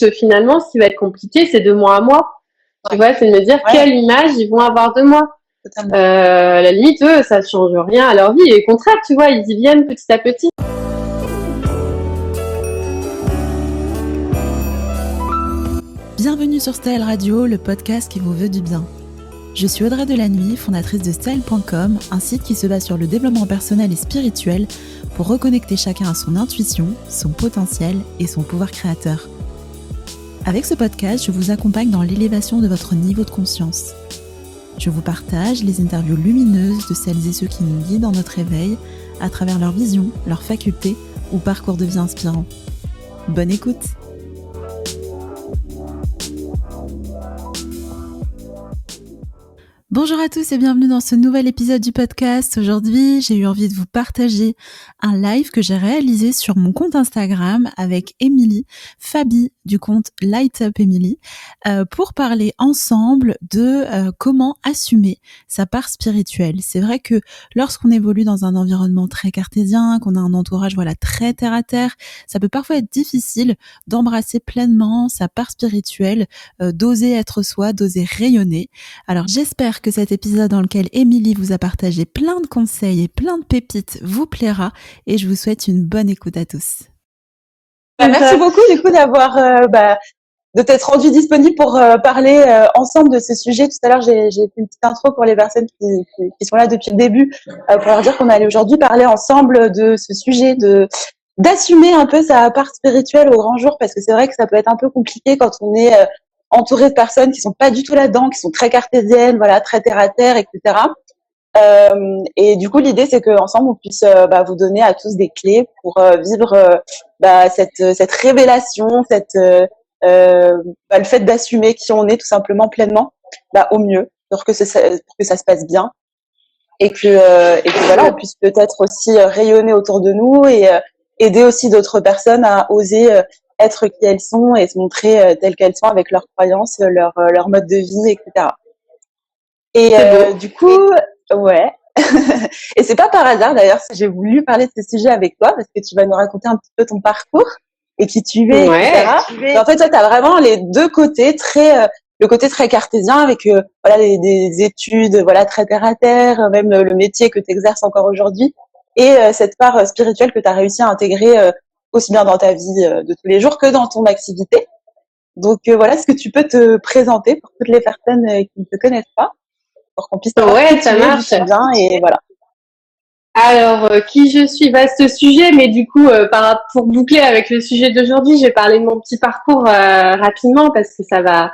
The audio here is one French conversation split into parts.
plus, finalement, ce qui va être compliqué, c'est de moi à moi. Tu vois, c'est de me dire quelle image ils vont avoir de moi. Euh, à la limite, eux, ça change rien à leur vie. Et au contraire, tu vois, ils y viennent petit à petit. Bienvenue sur Style Radio, le podcast qui vous veut du bien. Je suis Audrey Delannuy, fondatrice de Style.com, un site qui se base sur le développement personnel et spirituel pour reconnecter chacun à son intuition, son potentiel et son pouvoir créateur. Avec ce podcast, je vous accompagne dans l'élévation de votre niveau de conscience. Je vous partage les interviews lumineuses de celles et ceux qui nous guident dans notre éveil à travers leur vision, leurs facultés ou parcours de vie inspirant. Bonne écoute Bonjour à tous et bienvenue dans ce nouvel épisode du podcast. Aujourd'hui, j'ai eu envie de vous partager un live que j'ai réalisé sur mon compte Instagram avec Émilie, Fabi du compte Light Up Emily, euh, pour parler ensemble de euh, comment assumer sa part spirituelle. C'est vrai que lorsqu'on évolue dans un environnement très cartésien, qu'on a un entourage voilà très terre à terre, ça peut parfois être difficile d'embrasser pleinement sa part spirituelle, euh, d'oser être soi, d'oser rayonner. Alors j'espère que cet épisode dans lequel Émilie vous a partagé plein de conseils et plein de pépites vous plaira et je vous souhaite une bonne écoute à tous. Bah, merci beaucoup du coup d'avoir euh, bah, de t'être rendu disponible pour euh, parler euh, ensemble de ce sujet. Tout à l'heure, j'ai fait une petite intro pour les personnes qui, qui, sont là depuis le début pour leur dire qu'on allait aujourd'hui parler ensemble de ce sujet de d'assumer un peu sa part spirituelle au grand jour parce que c'est vrai que ça peut être un peu compliqué quand on est entouré de personnes qui sont pas du tout là-dedans, qui sont très cartésiennes, voilà, très terre à terre, etc. Euh, et du coup, l'idée, c'est qu'ensemble, on puisse euh, bah, vous donner à tous des clés pour euh, vivre euh, bah, cette, cette révélation, cette, bah, le fait d'assumer qui on est tout simplement pleinement, bah, au mieux, pour que, pour que ça se passe bien. Et que, et que voilà, on puisse peut-être aussi rayonner autour de nous et aider aussi d'autres personnes à oser être qui elles sont et se montrer euh, telles qu'elles sont avec leurs croyances, leur, euh, leur mode de vie, etc. Et euh, du coup, ouais. et c'est pas par hasard d'ailleurs si j'ai voulu parler de ce sujet avec toi parce que tu vas nous raconter un petit peu ton parcours et qui tu es, etc. en fait, toi, tu as vraiment les deux côtés très le côté très cartésien avec voilà les, des études voilà très terre à terre, même le métier que tu exerces encore aujourd'hui et cette part spirituelle que tu as réussi à intégrer aussi bien dans ta vie euh, de tous les jours que dans ton activité. Donc euh, voilà, est-ce que tu peux te présenter pour toutes les personnes euh, qui ne te connaissent pas, pour qu'on puisse ouais, ça marche bien et voilà. Alors, qui je suis, vaste sujet, mais du coup, par, pour boucler avec le sujet d'aujourd'hui, je vais parler de mon petit parcours rapidement parce que ça va,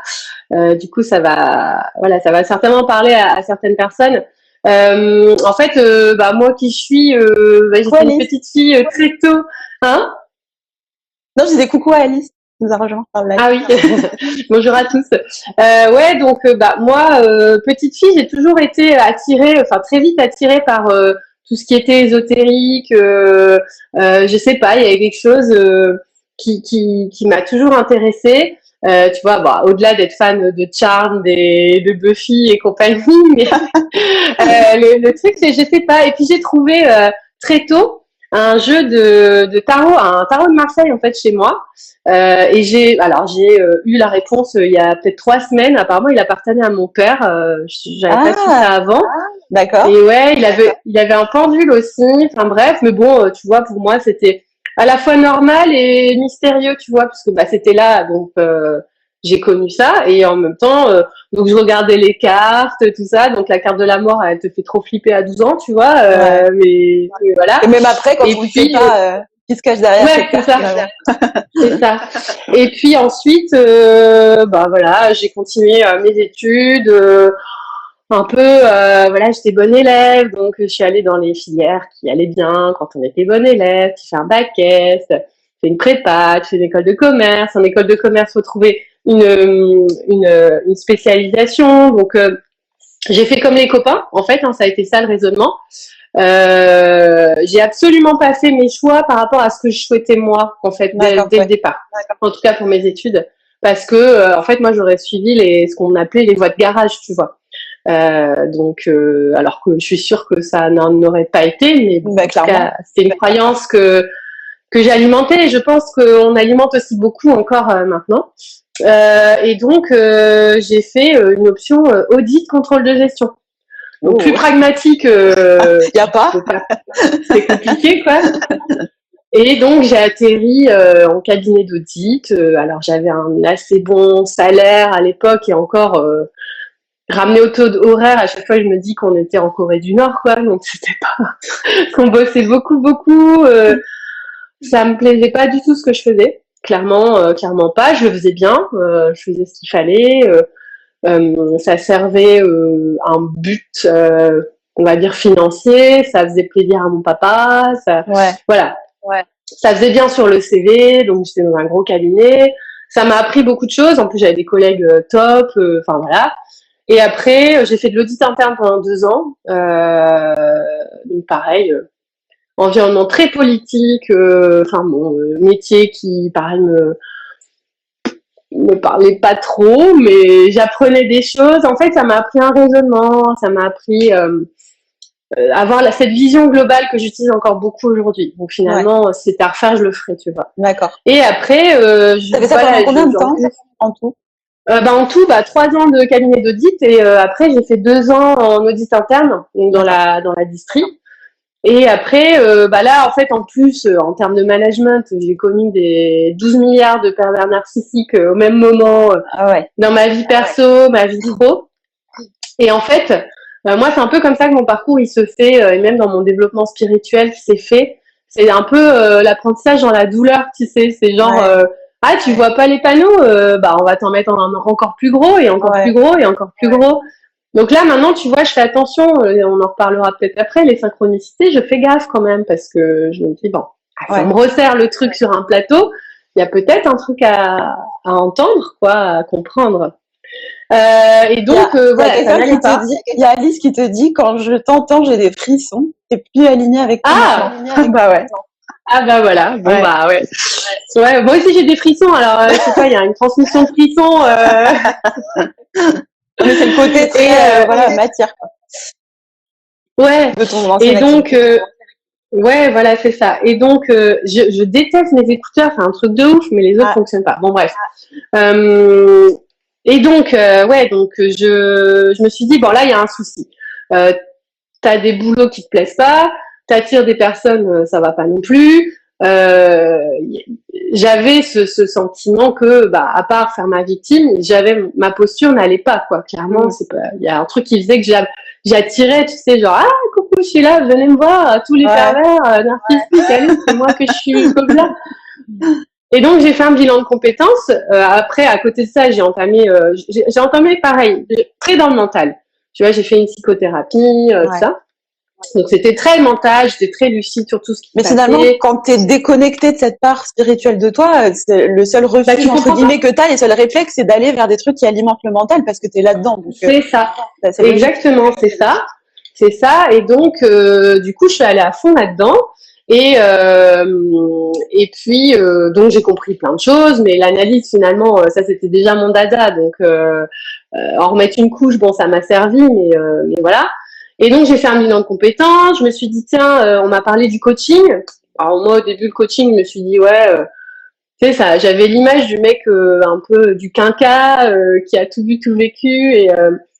du coup, ça va, voilà, ça va certainement parler à, à certaines personnes. en fait, bah, moi qui je suis, bah, j'étais une petite fille très tôt, hein? Non, je disais coucou à Alice nous a rejoint Ah oui, bonjour à tous. Euh, ouais, donc euh, bah moi, euh, petite fille, j'ai toujours été attirée, enfin très vite attirée par euh, tout ce qui était ésotérique. je sais pas, il y avait quelque chose qui, qui, qui m'a toujours intéressée. tu vois, bah, au-delà d'être fan de Charm, des, de Buffy et compagnie, mais le, le, truc, c'est je sais pas. Et puis j'ai trouvé très tôt un jeu de, de, tarot, un tarot de Marseille en fait chez moi. Euh, et j'ai, alors j'ai euh, eu la réponse euh, il y a peut-être trois semaines. Apparemment, il appartenait à mon père. J'avais pas su ça ah, avant. D'accord. Et ouais, il avait, il avait un pendule aussi. Enfin bref, mais bon, tu vois, pour moi, c'était à la fois normal et mystérieux, tu vois, parce que bah c'était là, donc j'ai connu ça et en même temps euh, donc je regardais les cartes tout ça. Donc la carte de la mort elle te fait trop flipper à 12 ans tu vois euh, mais, voilà. Et même après quand et on puis, pas euh, qui se cache derrière ouais, c'est ça. c'est ça. Et puis ensuite bah voilà j'ai continué mes études un peu voilà j'étais bonne élève. Donc je suis allée dans les filières qui allaient bien quand on était bonne élève tu fais un bac S fais une prépa tu fais une école de commerce. En école de commerce faut trouver une, une, une spécialisation. Donc, euh, j'ai fait comme les copains, en fait, hein, ça a été ça le raisonnement. Euh, j'ai absolument pas fait mes choix par rapport à ce que je souhaitais moi, en fait, dès, le départ. En tout cas pour mes études, parce que euh, en fait, moi, j'aurais suivi les ce qu'on appelait les voies de garage, tu vois. Euh, donc, euh, alors que je suis sûre que ça n'en aurait pas été, mais bon, bah, c'est une croyance que que j'alimentais. Et je pense qu'on alimente aussi beaucoup encore maintenant. Et donc, j'ai fait une option audit contrôle de gestion. Donc, plus oh. pragmatique. Il n'y a pas. C'est compliqué, quoi. Et donc j'ai atterri euh, en cabinet d'audit. Euh, alors j'avais un assez bon salaire à l'époque et encore euh, ramené au taux horaire. À chaque fois je me dis qu'on était en Corée du Nord, quoi. Donc c'était pas qu'on bossait beaucoup, beaucoup. ça me plaisait pas du tout ce que je faisais. Clairement, clairement pas. Je le faisais bien. je faisais ce qu'il fallait. ça servait un but on va dire financier, ça faisait plaisir à mon papa, ça, ouais. voilà. Ça faisait bien sur le CV, donc j'étais dans un gros cabinet. Ça m'a appris beaucoup de choses. En plus, j'avais des collègues euh, top. Euh, enfin voilà. Et après, euh, j'ai fait de l'audit interne pendant deux ans. donc pareil, environnement très politique. Enfin bon, métier qui, pareil, me me parlait pas trop, mais j'apprenais des choses. En fait, ça m'a appris un raisonnement, ça m'a appris euh, avoir la, cette vision globale que j'utilise encore beaucoup aujourd'hui. Donc finalement, si c'était à refaire, je le ferais, tu vois. D'accord. Et après, euh, je ça pendant combien de temps en tout? Euh, bah, en tout, bah, trois ans de cabinet d'audit et euh, après j'ai fait deux ans en audit interne, donc dans la dans la distri. Et après, euh, bah là, en fait, en plus, en termes de management, j'ai connu des 12 milliards de pervers narcissiques au même moment ah ouais. dans ma vie perso, ma vie pro. Et en fait, bah, moi, c'est un peu comme ça que mon parcours il se fait, euh, et même dans mon développement spirituel qui s'est fait. C'est un peu euh, l'apprentissage dans la douleur, tu sais. C'est genre, euh, ah, tu vois pas les panneaux, bah on va t'en mettre en, encore plus gros et encore plus gros et encore plus gros. Donc là, maintenant, tu vois, je fais attention. on en reparlera peut-être après. Les synchronicités, je fais gaffe quand même parce que je me dis bon, on me resserre le truc sur un plateau. Il y a peut-être un truc à, à entendre, quoi, à comprendre. Euh, et donc, il y a, voilà, il y a Alice qui te dit quand je t'entends, j'ai des frissons. T'es plus aligné avec. Ah, bah ouais. Ah bah voilà. Bon bah ouais. Ouais, moi aussi j'ai des frissons. Alors, euh, je sais pas, il y a une transmission de frissons. Euh... Mais c'est le côté très euh, voilà matière. Quoi. Ouais. et donc. Euh, ouais, voilà, c'est ça. Et donc, je, je, déteste mes écouteurs, c'est un truc de ouf, mais les autres ah. fonctionnent pas. Bon, bref. Euh, et donc, euh, ouais, donc je, je me suis dit, bon là, il y a un souci. Euh, tu as des boulots qui te plaisent pas, t'attires des personnes, euh, ça va pas non plus. Euh, j'avais ce, ce, sentiment que, bah, à part faire ma victime, j'avais ma posture n'allait pas, quoi. Clairement, mm. c'est pas. Il y a un truc qui faisait que j'attirais, tu sais, genre ah coucou, je suis là, venez me voir, tous les ouais. pervers euh, narcissiques, allez, c'est moi que je suis comme là. Et donc j'ai fait un bilan de compétences. Euh, après, à côté de ça, j'ai entamé, euh, j'ai entamé pareil, très dans le mental. Tu vois, j'ai fait une psychothérapie, euh, tout ça. Donc c'était très mental, j'étais très lucide sur tout ce qui Mais finalement, quand tu es déconnecté de cette part spirituelle de toi, le seul refuge bah, entre guillemets que tu as, les seuls réflexes, c'est d'aller vers des trucs qui alimentent le mental parce que tu es là-dedans. C'est ça. Exactement, c'est ça. C'est ça. Et donc, du coup, je suis allée à fond là-dedans. Et, euh, et puis, euh, donc j'ai compris plein de choses, mais l'analyse finalement, euh, ça c'était déjà mon dada, donc euh, euh, en remettre une couche, bon, ça m'a servi, mais, mais voilà. Et donc j'ai fait un bilan de compétences, je me suis dit, tiens, on m'a parlé du coaching. Alors moi au début le coaching, je me suis dit, ouais, tu sais, ça, j'avais l'image du mec un peu du quinca qui a tout vu, tout vécu et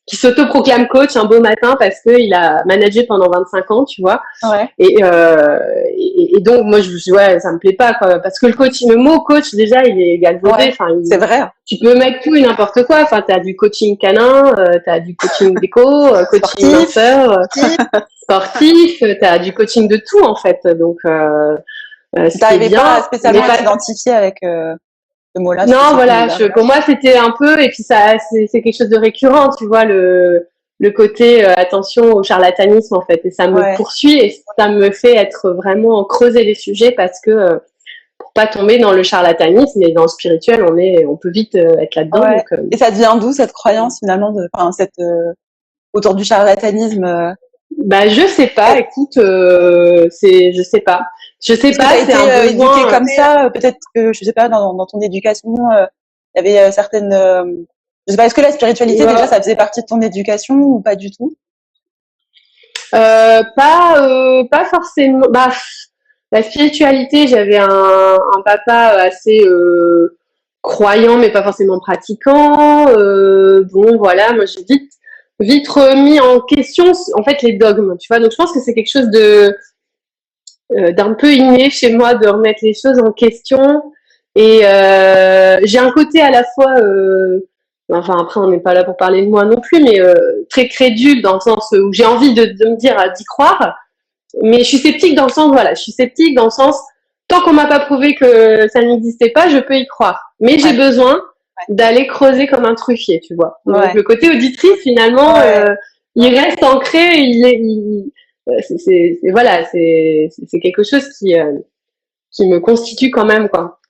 qui s'autoproclame coach un beau matin parce qu'il a managé pendant 25 ans, tu vois. Ouais. Et, euh, et, et, donc, moi, je me suis dit, ouais, ça me plaît pas, quoi. Parce que le coach, le mot coach, déjà, il est galvaudé. Enfin, c'est vrai. Tu peux mettre tout et n'importe quoi. Enfin, t'as du coaching canin, euh, t'as du coaching déco, euh, coaching danseur, euh, sportif, t'as du coaching de tout, en fait. Donc, euh, euh T'arrivais pas spécialement à t'identifier avec... Euh non, voilà, pour moi c'était un peu, et puis ça, c'est quelque chose de récurrent, tu vois, le, le côté euh, attention au charlatanisme en fait, et ça me poursuit et ça me fait être vraiment creuser les sujets parce que euh, pour pas tomber dans le charlatanisme et dans le spirituel, on est, on peut vite euh, être là-dedans. et ça devient d'où cette croyance finalement, de, enfin cette autour du charlatanisme bah je sais pas, écoute, c'est je sais pas. Je sais pas, c'est un euh, éduqué euh, comme ça. Peut-être que je sais pas dans, dans ton éducation, euh, il y avait certaines. je sais pas, est-ce que la spiritualité déjà ça faisait partie de ton éducation ou pas du tout? Euh, Pas, pas forcément. Bah, la spiritualité, j'avais un, un, papa assez euh, croyant, mais pas forcément pratiquant. Euh, bon, voilà, moi j'ai vite, vite remis en question, en fait, les dogmes, tu vois. Donc je pense que c'est quelque chose de euh, d'un peu inné chez moi de remettre les choses en question. Et euh, j'ai un côté à la fois, euh, enfin après on n'est pas là pour parler de moi non plus, mais très crédule dans le sens où j'ai envie de, de me dire d'y croire, mais je suis sceptique dans le sens voilà, je suis sceptique dans le sens tant qu'on m'a pas prouvé que ça n'existait pas, je peux y croire. Mais j'ai besoin d'aller creuser comme un truffier, tu vois. Donc le côté auditrice finalement, euh, il reste ancré, il est, il, c'est voilà, c'est quelque chose qui euh, qui me constitue quand même quoi.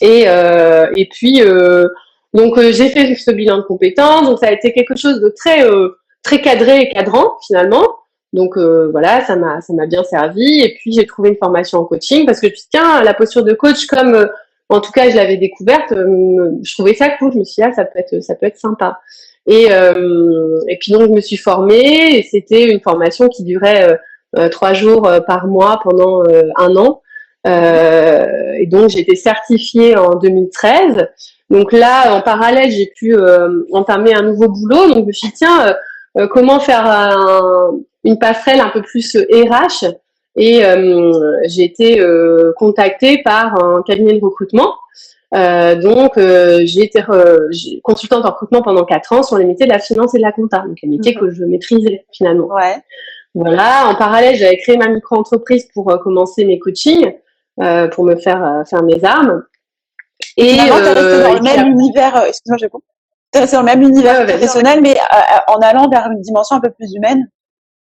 Et euh, puis donc j'ai fait ce bilan de compétences, donc ça a été quelque chose de très très cadré et cadrant finalement. Donc voilà, ça m'a ça m'a bien servi. Et puis j'ai trouvé une formation en coaching parce que tiens, la posture de coach comme en tout cas je l'avais découverte, je trouvais ça cool. Je me suis dit ah, ça peut être ça peut être sympa. Et, euh, et puis donc je me suis formée et c'était une formation qui durait euh, euh, trois jours par mois pendant un an. et donc j'ai été certifiée en 2013. Donc là, en parallèle, j'ai pu entamer un nouveau boulot. Donc je me suis dit, tiens, comment faire une passerelle un peu plus RH Et j'ai été contactée par un cabinet de recrutement euh, donc, euh, j'ai été consultante en recrutement pendant quatre ans sur les métiers de la finance et de la compta, donc les métiers mhm. que je maîtrisais finalement. Ouais. Voilà. En parallèle, j'avais créé ma micro-entreprise pour euh, commencer mes coachings, pour me faire faire mes armes. Et tu resté dans le même univers. Excuse-moi, je T'es resté dans le même univers professionnel, mais en allant vers une dimension un peu plus humaine.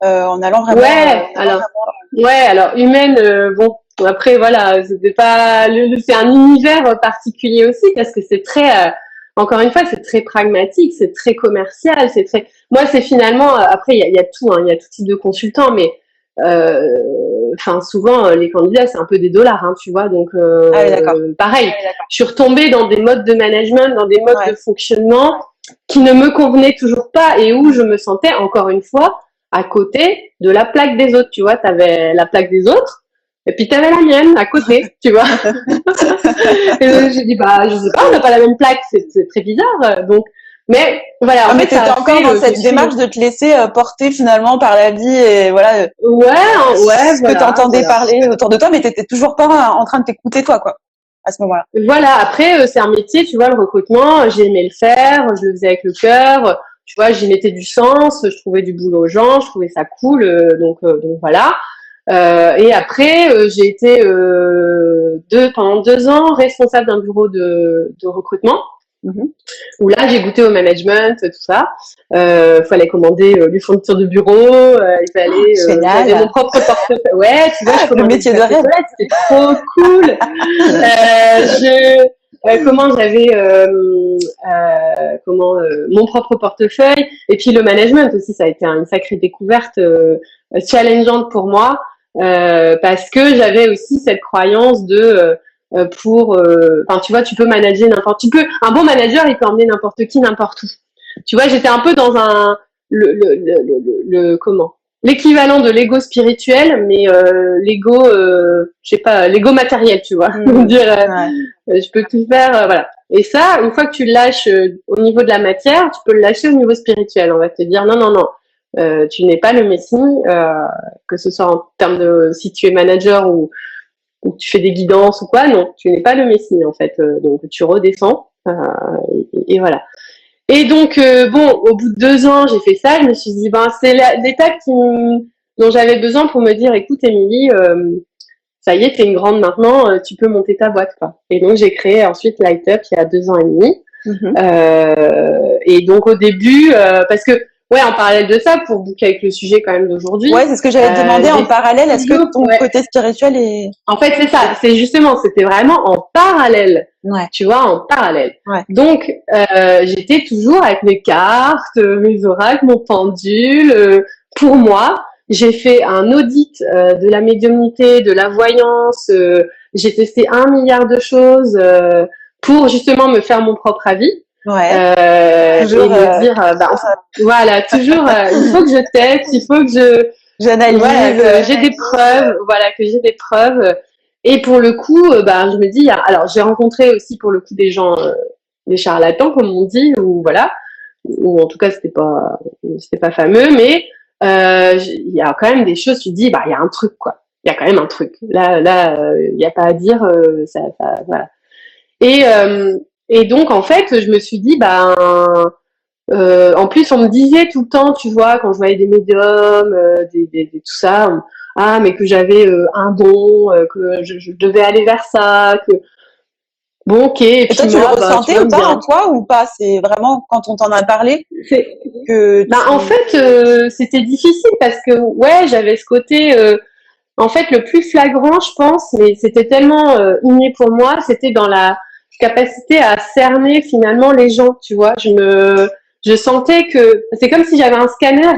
en allant vraiment. Ouais. alors. Ouais. Alors humaine. bon après, voilà, c'était pas, c'est un univers particulier aussi parce que c'est très, euh, encore une fois, c'est très pragmatique, c'est très commercial, c'est très. Moi, c'est finalement, euh, après, il y a, y a, tout, hein, il y a tout type de consultants, mais euh, enfin, souvent, les candidats, c'est un peu des dollars, hein, tu vois. Donc, ah pareil, ah je suis retombée dans des modes de management, dans des modes de fonctionnement qui ne me convenaient toujours pas et où je me sentais, encore une fois, à côté de la plaque des autres. Tu vois, tu avais la plaque des autres et puis t'avais la mienne à côté, tu vois. et donc j'ai dit bah je sais pas, on n'a pas la même plaque, c'est très bizarre. Donc mais voilà. En ah, fait, t'étais encore dans cette démarche de te laisser euh, porter finalement par la vie et voilà. Ouais, ouais. Ce que t'entendais parler autour de toi, mais t'étais toujours pas en train de t'écouter toi quoi. À ce moment-là. Voilà. Après, euh, c'est un métier, tu vois, le recrutement. J'ai aimé le faire, je le faisais avec le cœur. Tu vois, j'y mettais du sens, je trouvais du boulot aux gens, je trouvais ça cool. Euh, donc, donc voilà. Euh, et après, euh, j'ai été euh, deux, pendant deux ans responsable d'un bureau de, de recrutement. Mhm. Où là, j'ai goûté au management, tout ça. Euh, fallait commander euh, les fournitures de bureau, il fallait. Ah, j'avais mon propre portefeuille. Ouais, tu vois, je le métier de rêve. C'était trop cool. je, comment j'avais comment mon propre portefeuille et puis le management aussi ça a été une sacrée découverte challengeante pour moi euh, parce que j'avais aussi cette croyance de euh, euh, pour enfin tu vois tu peux manager n'importe tu peux un bon manager il peut emmener n'importe qui n'importe où. Tu vois j'étais un peu dans un le, le, le, le comment? L'équivalent de l'ego spirituel mais euh, l'ego euh, je sais pas l'ego matériel tu vois. Mmh. dire je peux tout faire voilà. Et ça une fois que tu lâches au niveau de la matière tu peux le lâcher au niveau spirituel on va te dire non non non euh, tu n'es pas le Messie, euh, que ce soit en termes de si tu es manager ou, ou tu fais des guidances ou quoi, non, tu n'es pas le Messie en fait. Euh, donc tu redescends et, et, voilà. Et donc bon, au bout de deux ans, j'ai fait ça. Je me suis dit ben c'est l'étape dont j'avais besoin pour me dire écoute Émilie, ça y est, tu es une grande maintenant, tu peux monter ta boîte quoi. Et donc j'ai créé ensuite Light Up il y a deux ans et demi. Mm-hmm. et donc au début, parce que Ouais, en parallèle de ça, pour boucler avec le sujet quand même d'aujourd'hui. Ouais, c'est ce que j'allais te demander en parallèle. Est-ce que ton côté spirituel est... En fait, c'est ça. C'est justement, c'était vraiment en parallèle. Ouais. Tu vois, en parallèle. Ouais. Donc, euh, j'étais toujours avec mes cartes, mes oracles, mon pendule. Euh, pour moi, j'ai fait un audit euh, de la médiumnité, de la voyance. Euh, j'ai testé un milliard de choses euh, pour justement me faire mon propre avis. Ouais. Euh, toujours, et me euh, dire, euh, bah, voilà, toujours, il faut que je teste, il faut que je, J'analyse. Voilà, j'ai des preuves, voilà, que j'ai des preuves. Et pour le coup, bah, je me dis, alors j'ai rencontré aussi pour le coup des gens, des charlatans comme on dit, ou voilà, ou en tout cas c'était pas, c'était pas fameux, mais il y a quand même des choses. Tu te dis, bah il y a un truc quoi, il y a quand même un truc. Là, là, il n'y a pas à dire, ça, ça, voilà. Et et donc en fait, je me suis dit, bah euh, en plus, on me disait tout le temps, tu vois, quand je voyais des médiums, euh, des, des, tout ça, ah, mais que j'avais euh, un don, que je, devais aller vers ça, que bon, ok. Et, puis toi, tu le bah, ressentais ou pas en toi ou pas? C'est vraiment quand on t'en a parlé que. Bah, en fait, c'était difficile parce que ouais, j'avais ce côté. en fait, le plus flagrant, je pense, mais c'était tellement inné pour moi, c'était dans la capacité à cerner finalement les gens, tu vois. Je me je sentais que c'est comme si j'avais un scanner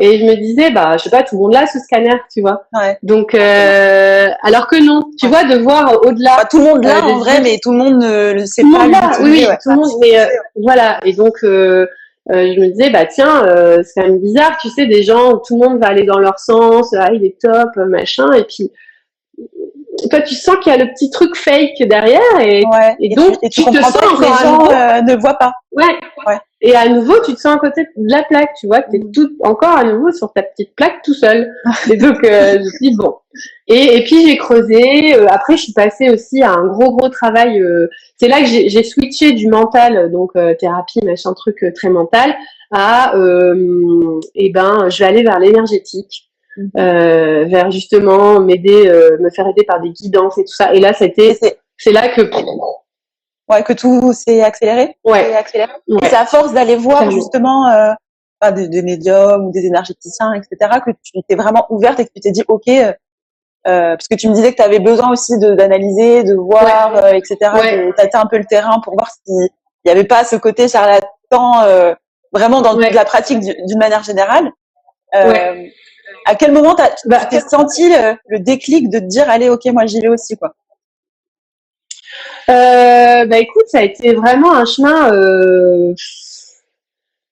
et je me disais bah je sais pas tout le monde là ce scanner tu vois. Ouais. donc euh, alors que non tu vois de voir au-delà. Bah, tout le monde là euh, en vrai mais tout le monde ne le sait pas là, oui, oui tout le monde mais euh, voilà. Et donc euh, euh, je me disais bah tiens c'est quand même bizarre tu sais des gens tout le monde va aller dans leur sens ah il est top machin et puis toi tu sens qu'il y a le petit truc fake derrière et, et donc tu, te sens que les gens ne voient pas ouais, ouais. Et à nouveau, tu te sens à côté de la plaque, tu vois, tu es mm. tout encore à nouveau sur ta petite plaque tout seul. et donc, euh, je dis, bon. Et, et puis, j'ai creusé. Euh, après, je suis passée aussi à un gros, gros travail. Euh, c'est là que j'ai switché du mental, donc thérapie, machin truc très mental, à, eh ben, je vais aller vers l'énergétique. Mm. vers justement m'aider, me faire aider par des guidances et tout ça. Et là, c'était, c'est là que ouais, que tout s'est accéléré. Ouais. Accéléré. C'est à force d'aller voir justement euh, des, des, médiums ou des énergéticiens, etc., que tu t'es vraiment ouverte et que tu t'es dit, ok, euh, euh parce que tu me disais que tu avais besoin aussi d'analyser, de, voir, euh, etc., de tâter un peu le terrain pour voir s'il n'y avait pas ce côté charlatan euh, vraiment dans la pratique d'une manière générale. Euh, à quel moment tu as, bah, senti le, le, déclic de te dire, allez, ok, moi j'y vais aussi, quoi? Euh, bah écoute, ça a été vraiment un chemin. Euh,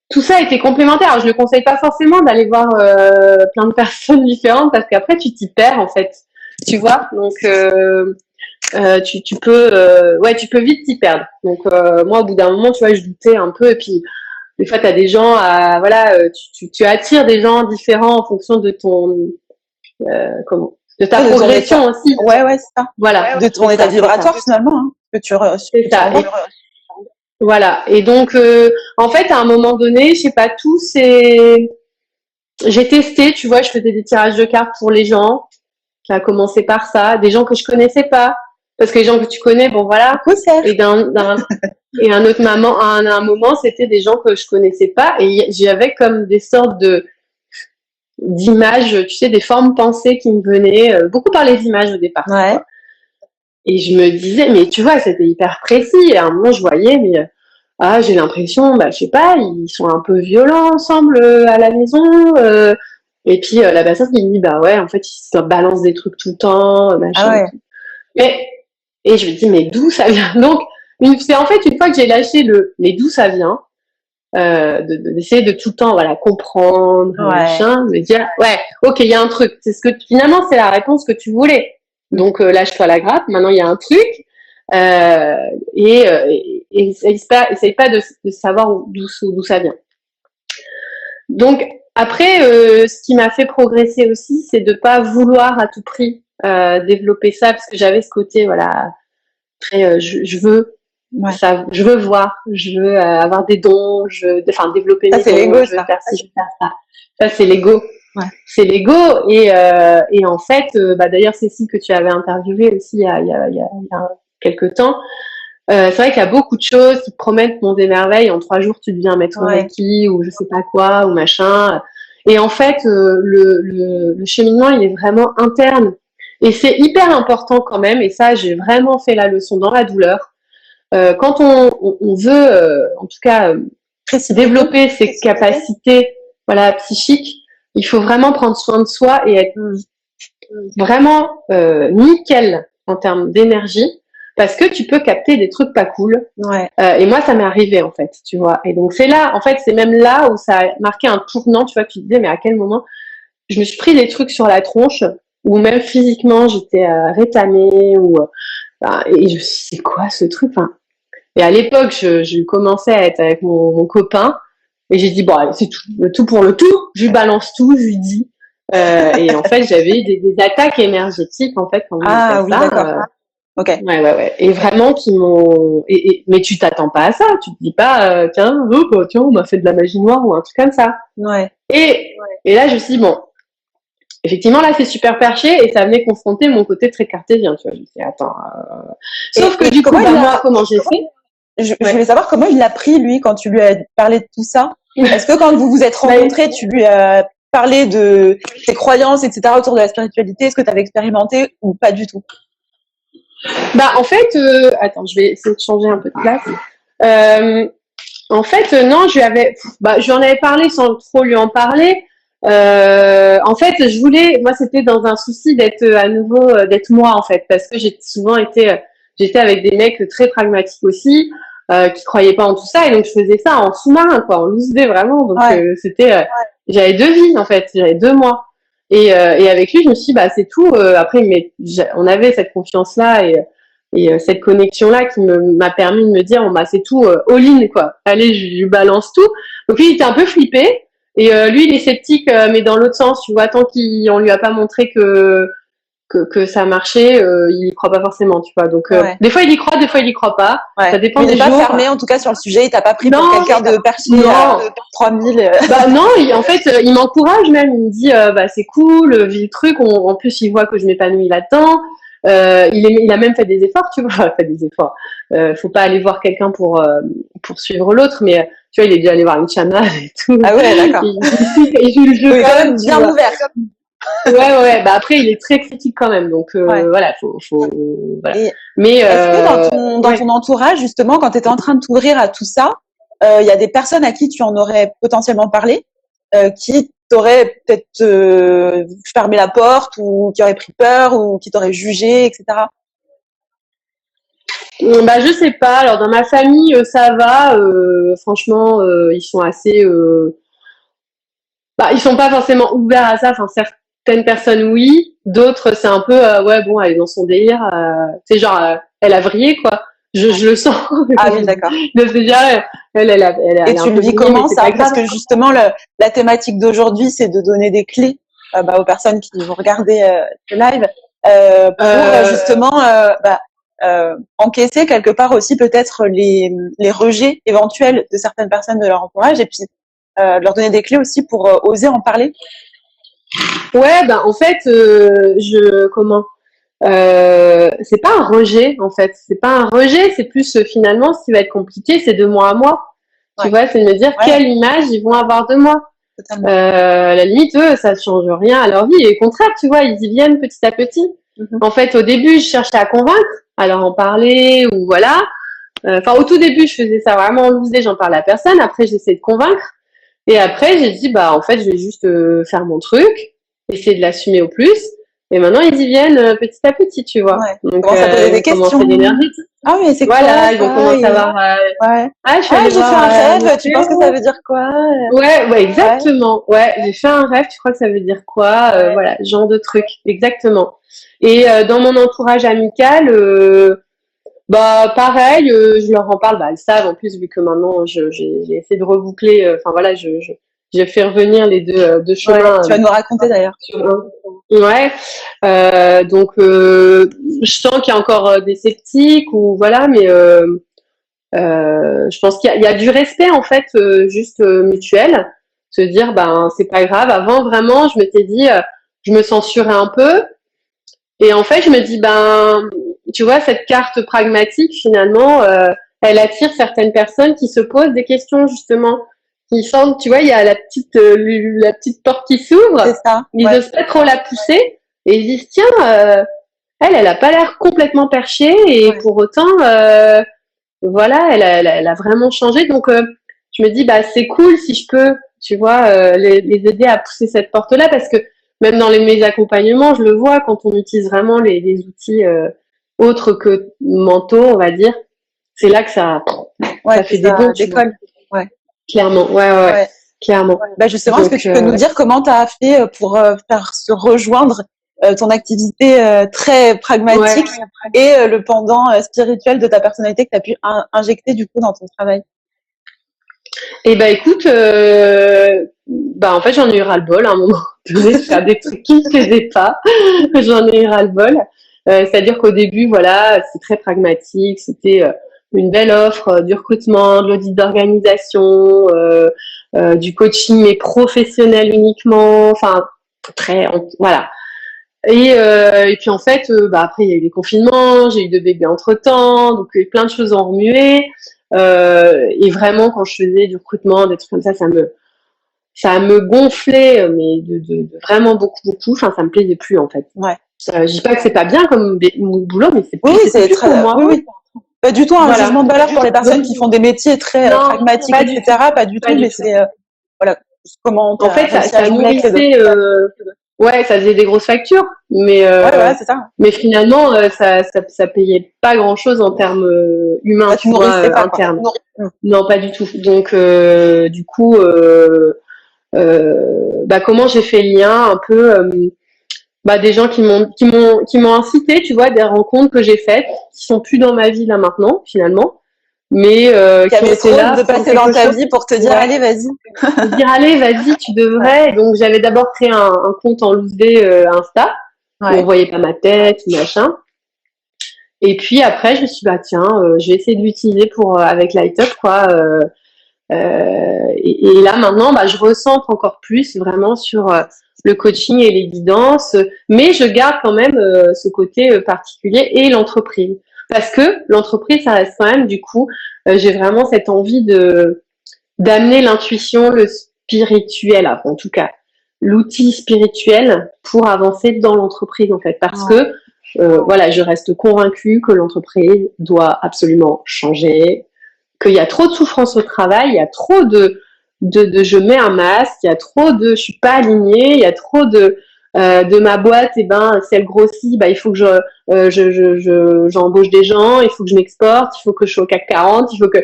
tout ça a été complémentaire. Je ne conseille pas forcément d'aller voir euh, plein de personnes différentes parce qu'après tu t'y perds en fait. Tu vois, donc tu, tu, peux, ouais, tu peux vite t'y perdre. Donc moi, au bout d'un moment, tu vois, je doutais un peu et puis des fois, tu as des gens à, voilà, tu, tu, attires des gens différents en fonction de ton, comment, de ta progression aussi. Ouais, ouais, c'est ça. Voilà. de ton état vibratoire finalement. Hein que tu C'est ça. voilà. Et donc, euh, en fait, à un moment donné, je sais pas, tout c'est. J'ai testé, tu vois, je faisais des tirages de cartes pour les gens. Ça a commencé par ça, des gens que je connaissais pas, parce que les gens que tu connais, bon voilà. Et d'un, et un autre moment, à un, moment, c'était des gens que je connaissais pas, et j'avais comme des sortes de d'images, tu sais, des formes pensées qui me venaient, euh, beaucoup par les images au départ. Ouais. Et je me disais, mais tu vois, c'était hyper précis. Et à un moment, je voyais, mais euh, ah, j'ai l'impression, bah, je sais pas, ils sont un peu violents ensemble euh, à la maison. Et puis la personne qui me dit, bah ouais, en fait, ils se balancent des trucs tout le temps, machin. Ah mais, et je me dis, mais d'où ça vient Donc, c'est en fait une fois que j'ai lâché le, mais d'où ça vient, d'essayer de, tout le temps, voilà, comprendre, machin, me dire, ouais, ok, il y a un truc. C'est ce que finalement, c'est la réponse que tu voulais. Donc euh, lâche-toi la grappe. Maintenant, il y a un truc. Euh, et, euh, et, essaye pas, essaye pas de, de savoir d'où d'où ça vient. Donc après, euh, ce qui m'a fait progresser aussi, c'est de pas vouloir à tout prix euh, développer ça parce que j'avais ce côté voilà très euh, je, je, veux ça, je veux voir, je veux avoir des dons, je enfin développer ça, faire je veux faire ça. Ça c'est l'ego. C'est l'ego et, euh, et en fait, euh, bah, d'ailleurs Cécile que tu avais interviewé aussi il y a, il y a, il y a, quelques temps, euh, c'est vrai qu'il y a beaucoup de choses qui te promettent mon émerveil. En trois jours, tu deviens maître ouais. Ou je sais pas quoi ou machin. Et en fait, euh, le, le, le, cheminement, il est vraiment interne. Et c'est hyper important quand même. Et ça, j'ai vraiment fait la leçon dans la douleur. Euh, quand on, on, on veut, euh, en tout cas, développer ses capacités, voilà, psychiques, il faut vraiment prendre soin de soi et être vraiment euh, nickel en termes d'énergie parce que tu peux capter des trucs pas cool. Ouais. Euh, et moi, ça m'est arrivé en fait, tu vois. Et donc c'est là, en fait, c'est même là où ça a marqué un tournant, tu vois. Tu te disais, mais à quel moment? Je me suis pris des trucs sur la tronche, ou même physiquement, j'étais euh, rétamée, ou bah, et je me suis dit, c'est quoi ce truc enfin, Et à l'époque, je, je, commençais à être avec mon, mon copain, et j'ai dit, bon, c'est tout, le tout pour le tout, je lui balance tout, je lui dis. Euh, et en fait, j'avais des, des, attaques énergétiques, en fait, quand ah, oui, d'accord. Euh, ok. Ouais, ouais, ouais. Et vraiment, qui m'ont. Et, et, mais tu t'attends pas à ça. Tu te dis pas, euh, tiens, oh, bah, tiens, on m'a fait de la magie noire ou un truc comme ça. Ouais. Et, et là, je me suis dit, bon, effectivement, là, c'est super perché et ça venait confronter mon côté très cartésien. Tu vois, je me attends. Euh... Sauf que du coup, bah, moi, comment j'ai fait je, je, voulais savoir comment il l'a pris, lui, quand tu lui as parlé de tout ça. Est-ce que quand vous vous êtes bah, rencontrés, tu lui as parler de tes croyances, etc. autour de la spiritualité Est-ce que tu avais expérimenté ou pas du tout? Bah en fait, euh, attends, je vais essayer de changer un peu de place. Euh, en fait, non, je lui avais, bah, je lui en avais parlé sans trop lui en parler. Euh, en fait, je voulais, moi, c'était dans un souci d'être à nouveau, euh, d'être moi, en fait, parce que j'ai souvent été, j'étais avec des mecs très pragmatiques aussi, euh, qui croyaient pas en tout ça, et donc je faisais ça en sous-marin, quoi, en loose vraiment. Donc ouais. c'était, ouais j'avais deux vies en fait, j'avais deux mois. Et, euh, et avec lui, je me suis dit, bah c'est tout. Euh, après, mais on avait cette confiance-là et, et euh, cette connexion-là qui m'a permis de me dire, bon bah c'est tout, all-in quoi. Allez, je lui balance tout. Donc lui, il était un peu flippé. Et lui, il est sceptique, mais dans l'autre sens, tu vois, tant qu'on lui a pas montré que que, que ça marchait, euh, il y croit pas forcément, tu vois. Donc euh, des fois il y croit, des fois il y croit pas. Ouais. Ça dépend il des pas fermé en tout cas sur le sujet. Il t'a pas pris pour quelqu'un de perché de 3000. Bah non, il, en fait il m'encourage même. Il me dit euh, bah c'est cool, vis le truc. On, en plus il voit que je m'épanouis là-dedans. Euh, il, est, il a même fait des efforts, tu vois, fait des efforts. Euh, faut pas aller voir quelqu'un pour pour suivre l'autre, mais tu vois, il est déjà allé voir une chana et tout. Ah ouais, d'accord. il, il, il, joue le jeu oui, quand même bien ouvert ouais, ouais, bah après, il est très critique quand même, donc euh, ouais. voilà, faut, faut voilà. Et Mais est-ce que dans euh, ton, dans ouais. ton entourage, justement, quand tu étais en train de t'ouvrir à tout ça, il euh, y a des personnes à qui tu en aurais potentiellement parlé, euh, qui t'auraient peut-être euh, fermé la porte ou qui auraient pris peur ou qui t'auraient jugé, etc. Bah je sais pas. Alors dans ma famille, ça va. franchement, ils sont assez. Bah, ils sont pas forcément ouverts à ça. Enfin, certaines personnes oui, d'autres c'est un peu euh, ouais bon elle est dans son délire, euh, c'est genre euh, elle a vrillé quoi. Je, je le sens. Ah oui d'accord. déjà elle elle a, elle a Et tu le dis comment ça Parce que justement le, la thématique d'aujourd'hui c'est de donner des clés euh, bah, aux personnes qui vont regarder euh, le live euh, pour justement bah, encaisser quelque part aussi peut-être les, les rejets éventuels de certaines personnes de leur entourage et puis leur donner des clés aussi pour oser en parler. Ouais, ben en fait, euh, je comment euh, c'est pas un rejet en fait, c'est pas un rejet, c'est plus euh, finalement ce qui va être compliqué, c'est de moi à moi. Ouais. Tu vois, c'est de me dire ouais. quelle image ils vont avoir de moi. Euh, à la limite, eux, ça change rien à leur vie. Et au contraire, tu vois, ils y viennent petit à petit. Mm -hmm. En fait, au début, je cherchais à convaincre, à leur en parler, ou voilà. Euh, enfin, au tout début, je faisais ça vraiment en loose j'en parlais à personne. Après, j'essayais de convaincre. Et après, j'ai dit, bah, en fait, je vais juste euh, faire mon truc, essayer de l'assumer au plus. Et maintenant, ils y viennent euh, petit à petit, tu vois. Ouais. Donc, commence à poser des questions. Ah, mais c'est quoi Voilà, ils vont commencer à voir. Euh... Ouais. Ah, ah j'ai fait un rêve, tu penses que ça veut dire quoi Ouais, ouais, exactement. Ouais, j'ai fait un rêve, tu crois que ça veut dire quoi euh, Voilà, genre de truc, exactement. Et euh, dans mon entourage amical, bah pareil, euh, je leur en parle, bah elles savent en plus vu que maintenant j'ai essayé de reboucler, enfin voilà, je, je j'ai fait revenir les deux, euh, deux chemins. Ouais, tu vas nous raconter d'ailleurs. Ouais. Euh, donc, euh, je sens qu'il y a encore des sceptiques ou voilà, mais je pense qu'il y, y, a du respect en fait, juste mutuel. Se dire, ben c'est pas grave. Avant vraiment, je m'étais dit, je me censurais un peu. Et en fait, je me dis, ben, tu vois, cette carte pragmatique finalement, elle attire certaines personnes qui se posent des questions justement qui sentent, tu vois, il y a la petite, euh, la petite porte qui s'ouvre. C'est ça. Ils n'osent ouais. pas trop la pousser et ils disent tiens, euh, elle, elle a pas l'air complètement perchée et ouais. pour autant, euh, voilà, elle a, elle, a, elle a, vraiment changé. Donc, euh, je me dis bah c'est cool si je peux, tu vois, euh, les, les, aider à pousser cette porte-là parce que même dans les, mes accompagnements, je le vois quand on utilise vraiment les, les outils euh, autres que mentaux, on va dire. C'est là que ça, ouais, ça fait ça des bons. décolle. Ouais. Clairement, ouais, ouais. ouais. clairement. Bah justement, est-ce que tu peux nous dire comment tu as fait pour faire se rejoindre ton activité très pragmatique et le pendant spirituel de ta personnalité que tu as pu injecter du coup dans ton travail? Eh bah écoute, euh, bah en fait j'en ai eu ras-le-bol à un moment donné, faire des trucs qui ne plaisaient pas. j'en ai eu ras-le-bol. Euh, c'est-à-dire qu'au début, voilà, c'est très pragmatique, c'était euh, une belle offre du recrutement, de l'audit d'organisation, du coaching mais professionnel uniquement, enfin très, voilà. Et, et puis en fait, bah après il y a eu les confinements, j'ai eu deux bébés entre temps, donc plein de choses ont remué. Euh, et vraiment, quand je faisais du recrutement, des trucs comme ça, ça me, ça me gonflait, mais de, de, de vraiment beaucoup, beaucoup. Enfin, ça me plaisait plus en fait. Ouais. je dis pas que c'est pas bien comme boulot, mais c'est oui, c'est très pour moi. Oui, oui. Pas du tout un changement de valeur pour les personnes qui font des métiers très euh, pragmatiques, etc. pas du tout, mais c'est euh, voilà comment. En fait, ça, ça nourrissait. Euh, Ouais, ça faisait des grosses factures, mais euh, c'est ça. Mais finalement, euh, ça, ça, ça, payait pas grand chose en termes euh, humains, tu vois, internes. Non, pas du tout. Donc, du coup, bah, comment j'ai fait le lien un peu bah, des gens qui m'ont qui m'ont qui m'ont incité, tu vois, des rencontres que j'ai faites, qui sont plus dans ma vie là maintenant, finalement. Mais euh, qui, qui été là de passer dans ta vie pour te dire allez vas-y. Dire allez vas-y tu devrais. Donc j'avais d'abord créé un, un, compte en loose euh, Insta ouais. où on voyait pas ma tête machin. Et puis après je me suis dit, bah tiens euh, je vais essayer de l'utiliser pour euh, avec Light Up quoi euh, et, et, là maintenant bah je ressens encore plus vraiment sur le coaching et les guidances mais je garde quand même ce côté particulier et l'entreprise. Parce que l'entreprise, ça reste quand même, du coup, euh, j'ai vraiment cette envie de d'amener l'intuition, le spirituel, en tout cas, l'outil spirituel pour avancer dans l'entreprise, en fait, parce que euh, voilà, je reste convaincue que l'entreprise doit absolument changer, qu'il y a trop de souffrance au travail, il y a trop de, de, de je mets un masque, il y a trop de je suis pas alignée, il y a trop de euh, de ma boîte, et eh ben, si elle grossit, bah, il faut que je, euh, je, je, j'embauche des gens, il faut que je m'exporte, il faut que je sois au CAC 40, il faut que.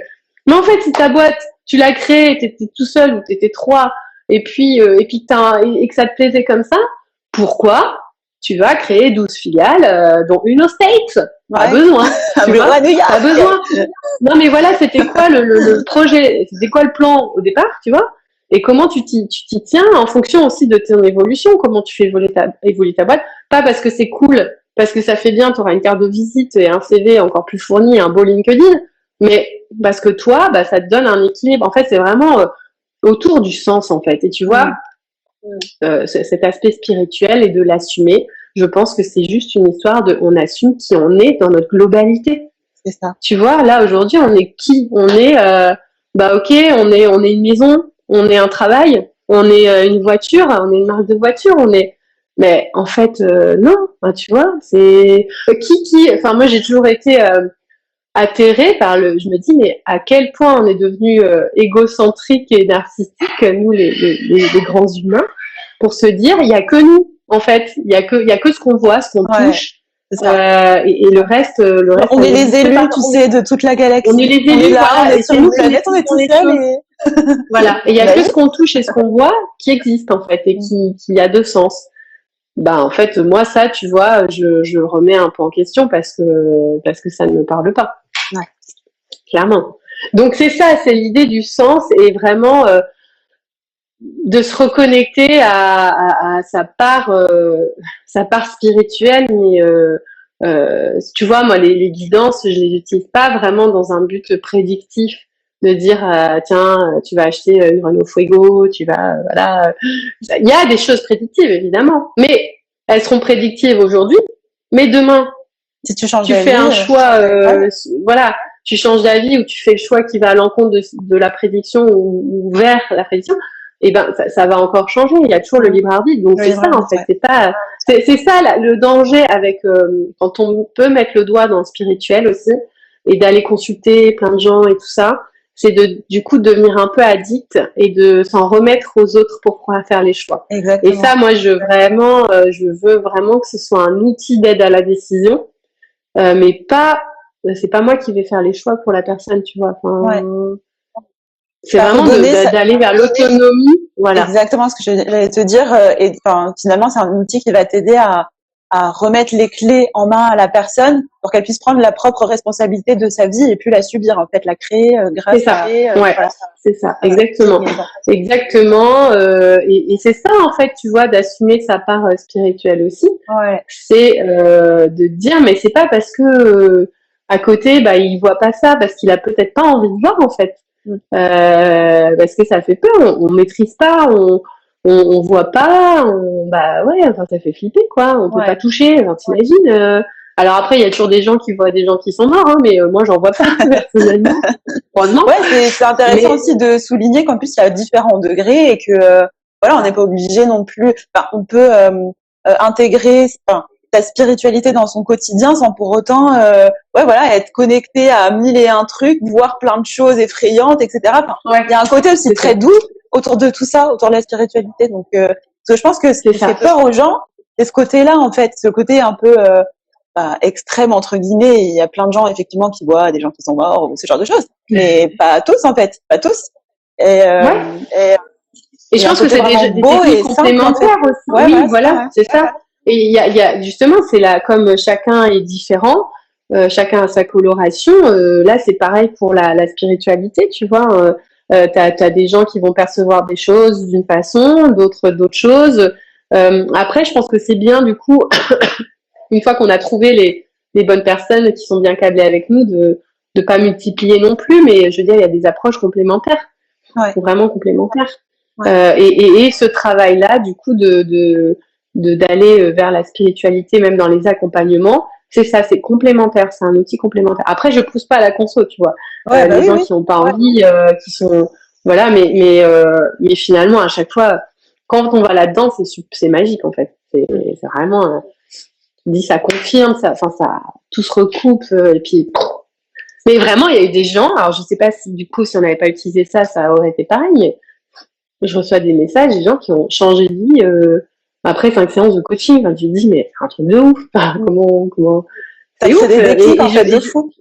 Mais en fait, si ta boîte, tu l'as créée, t'étais tout seul ou t'étais trois, et puis euh, et puis et que ça te plaisait comme ça, pourquoi tu vas créer 12 filiales, dont une au States Pas besoin. tu vois pas besoin. Non, mais voilà, c'était quoi le, le, le projet? C'était quoi le plan au départ, tu vois? Et comment tu t'y, tiens en fonction aussi de ton évolution, comment tu fais évoluer ta, évoluer ta boîte? Pas parce que c'est cool, parce que ça fait bien, tu auras une carte de visite et un CV encore plus fourni, un beau LinkedIn, mais parce que toi, bah, ça te donne un équilibre. En fait, c'est vraiment euh, autour du sens, en fait. Et tu vois, mm. Euh, cet aspect spirituel et de l'assumer, je pense que c'est juste une histoire de on assume qui on est dans notre globalité. C'est ça. Tu vois, là aujourd'hui, on est qui? On est, euh, bah ok, on est, on est une maison, on est un travail, on est euh, une voiture, on est une marque de voiture, on est. Mais en fait, non, tu vois, c'est qui qui. Enfin, moi, j'ai toujours été atterrée par le. Je me dis, mais à quel point on est devenu égocentrique et narcissique, nous, les, les, les, grands humains, pour se dire, il y a que nous, en fait, il y a que, il y a que ce qu'on voit, ce qu'on touche. Euh, et, et, le reste, le reste. On est les élus, tu sais, de toute la galaxie. On est les élus. On est là, on est sur une planète, on est tout seul. voilà. Et il y a que ce qu'on touche et ce qu'on voit qui existe en fait et qui, qui a deux sens. Bah en fait moi ça tu vois je, je remets un peu en question parce que parce que ça ne me parle pas. Clairement. Donc c'est ça, c'est l'idée du sens et vraiment euh, de se reconnecter à, sa part euh, sa part spirituelle mais euh, tu vois moi les, guidances je les utilise pas vraiment dans un but prédictif de dire tiens tu vas acheter Renault Fuego tu vas voilà. Il y a des choses prédictives évidemment mais elles seront prédictives aujourd'hui mais demain si tu changes tu fais un euh, choix euh, voilà. Tu changes d'avis ou tu fais le choix qui va à l'encontre de, de, la prédiction ou, vers la prédiction et eh ben ça, ça, va encore changer. Il y a toujours le libre arbitre. Donc c'est ça en fait. c'est pas c'est ça le danger avec quand on peut mettre le doigt dans le spirituel aussi et d'aller consulter plein de gens et tout ça c'est de du coup de devenir un peu addict et de s'en remettre aux autres pour pouvoir faire les choix. Exactement. Et ça, moi, je vraiment, euh, je veux vraiment que ce soit un outil d'aide à la décision, euh, mais pas, c'est pas moi qui vais faire les choix pour la personne, tu vois. Enfin, ouais. c'est vraiment d'aller vers l'autonomie. Voilà. Exactement ce que j'allais te dire. Euh, et enfin, finalement, c'est un outil qui va t'aider à, à remettre les clés en main à la personne pour qu'elle puisse prendre la propre responsabilité de sa vie et plus la subir en fait, la créer euh, grâce ça. à. Euh, ouais, c'est ça, exactement, exactement. Euh, et, et c'est ça en fait, tu vois, d'assumer sa part euh, spirituelle aussi. Ouais. C'est de dire, mais c'est pas parce que à côté, bah, il voit pas ça, parce qu'il a peut-être pas envie de voir en fait, mm. parce que ça fait peur, on, on maîtrise pas, on on, on voit pas, on, bah ouais, enfin ça fait flipper quoi, on peut pas toucher, enfin, t'imagines. Euh... alors après, il y a toujours des gens qui voient des gens qui sont morts, hein, mais euh, moi j'en vois pas personnellement. ouais, c'est intéressant aussi de souligner qu'en plus il y a différents degrés et que euh, voilà, on n'est pas obligé non plus. Enfin, on peut euh, intégrer. Enfin, ta spiritualité dans son quotidien sans pour autant ouais voilà être connecté à mille et un trucs voir plein de choses effrayantes etc enfin, il y a un côté aussi très doux autour de tout ça, autour de la spiritualité. Donc, euh, parce que je pense que ce qui fait peur aux gens, c'est ce côté-là, en fait, ce côté un peu euh, bah, extrême, entre guillemets. Il y a plein de gens, effectivement, qui voient des gens qui sont morts ou ce genre de choses. Mais pas tous, en fait. Pas tous. Et, euh, et, et je pense que c'est des, des techniques complémentaires aussi. oui, voilà, c'est ça. Et il y a, y a, justement, c'est là, comme chacun est différent, euh, chacun a sa coloration. Euh, là, c'est pareil pour la, la spiritualité, tu vois. Euh, euh, tu as, des gens qui vont percevoir des choses d'une façon, d'autres d'autres choses. Euh, après, je pense que c'est bien du coup, une fois qu'on a trouvé les, les bonnes personnes qui sont bien câblées avec nous, de ne pas multiplier non plus, mais je veux dire, il y a des approches complémentaires, ouais. vraiment complémentaires. Ouais. Euh, et, et, et, ce travail-là, du coup, de d'aller de, vers la spiritualité, même dans les accompagnements, c'est ça, c'est complémentaire, c'est un outil complémentaire. Après, je pousse pas à la conso, tu vois. Ouais, euh, bah les oui, gens oui. qui n'ont pas envie, euh, qui sont voilà, mais mais euh, mais finalement à chaque fois, quand on va là-dedans, c'est c'est magique en fait. C'est c'est vraiment, euh, dis ça confirme, ça, enfin ça, tout se recoupe et puis. Mais vraiment, il y a eu des gens. Alors je sais pas si du coup, si on n'avait pas utilisé ça, ça aurait été pareil. Mais je reçois des messages des gens qui ont changé de vie. Euh, après cinq séances de coaching, tu te dis, mais un truc de ouf. comment, comment. C'est ouf. Des déclics, en fait, de fou.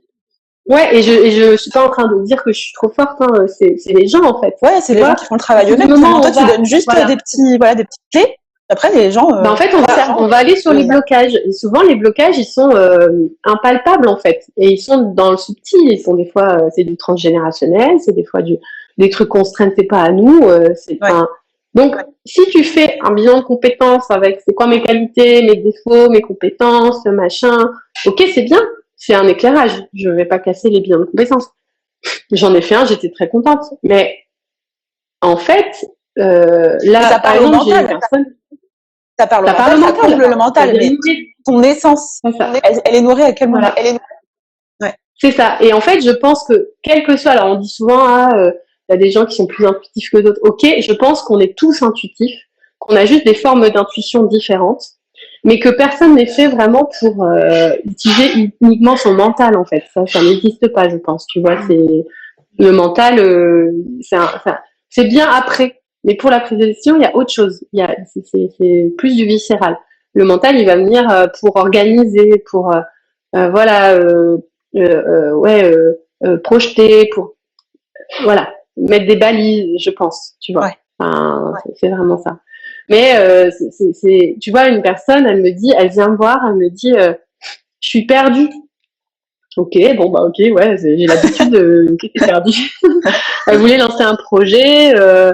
Ouais, et je, et je suis pas en train de dire que je suis trop forte, hein. c'est, c'est les gens, en fait. Ouais, c'est les gens qui font le travail eux-mêmes. Toi, tu donnes juste voilà. des petits, voilà, des petites clés. Après, les gens. Euh, bah, en fait, on va, on va aller sur les blocages. Et souvent, les blocages, ils sont euh, impalpables, en fait. Et ils sont dans le subtil. Ils sont des fois, euh, c'est du transgénérationnel, c'est des fois du, des trucs contraints, c'est pas à nous. Euh, c'est, ouais. Donc, ouais. Si tu fais un bilan de compétences avec c'est quoi mes qualités, mes défauts, mes compétences, machin, ok, c'est bien, c'est un éclairage. Je vais pas casser les bilans de compétences. J'en ai fait un, j'étais très contente. Mais en fait, euh, là, ça par exemple, j'ai une personne. Ça parle, ça parle mental, ça le mental, mais ton essence, elle, elle, est nourrie à quel moment voilà. elle est ouais. C'est ça. Et en fait, je pense que quel que soit, alors on dit souvent, ah, euh, il y a des gens qui sont plus intuitifs que d'autres. Ok, je pense qu'on est tous intuitifs, qu'on a juste des formes d'intuition différentes, mais que personne n'est fait vraiment pour euh, utiliser uniquement son mental en fait. Ça, ça n'existe pas, je pense. Tu vois, c'est le mental, euh, c'est bien après. Mais pour la présentation, il y a autre chose. Il y a, c'est plus du viscéral. Le mental, il va venir euh, pour organiser, pour euh, euh, voilà, ouais, projeter, pour voilà, mettre des balises, je pense. Tu vois. Ouais. Enfin, ouais. c'est vraiment ça. Mais euh, c'est, tu vois, une personne, elle me dit, elle vient me voir, elle me dit, euh, je suis perdue. Ok, bon bah ok, ouais, j'ai l'habitude de perdue. elle voulait lancer un projet. Euh,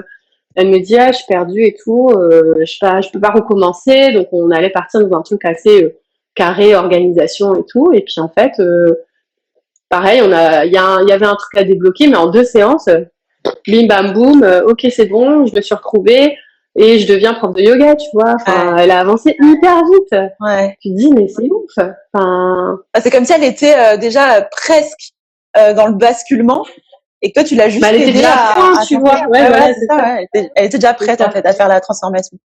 elle me dit, ah, je suis perdue et tout. Euh, je pas, je peux pas recommencer. Donc on allait partir dans un truc assez euh, carré, organisation et tout. Et puis en fait, euh, pareil, on a, il y, a y avait un truc à débloquer, mais en deux séances, bim bam boum. ok, c'est bon, je me suis retrouvée et je deviens prof de yoga, tu vois. Enfin, ouais. elle a avancé hyper vite. Ouais. Tu te dis, mais c'est ouf. Enfin... Ah, c'est comme si elle était euh, déjà presque euh, dans le basculement et que toi, tu l'as juste bah, elle était déjà à, point, à tu vois. Ouais, ouais, c'est ça. ça. Elle, était, elle, était, déjà prête, en fait, à faire la transformation.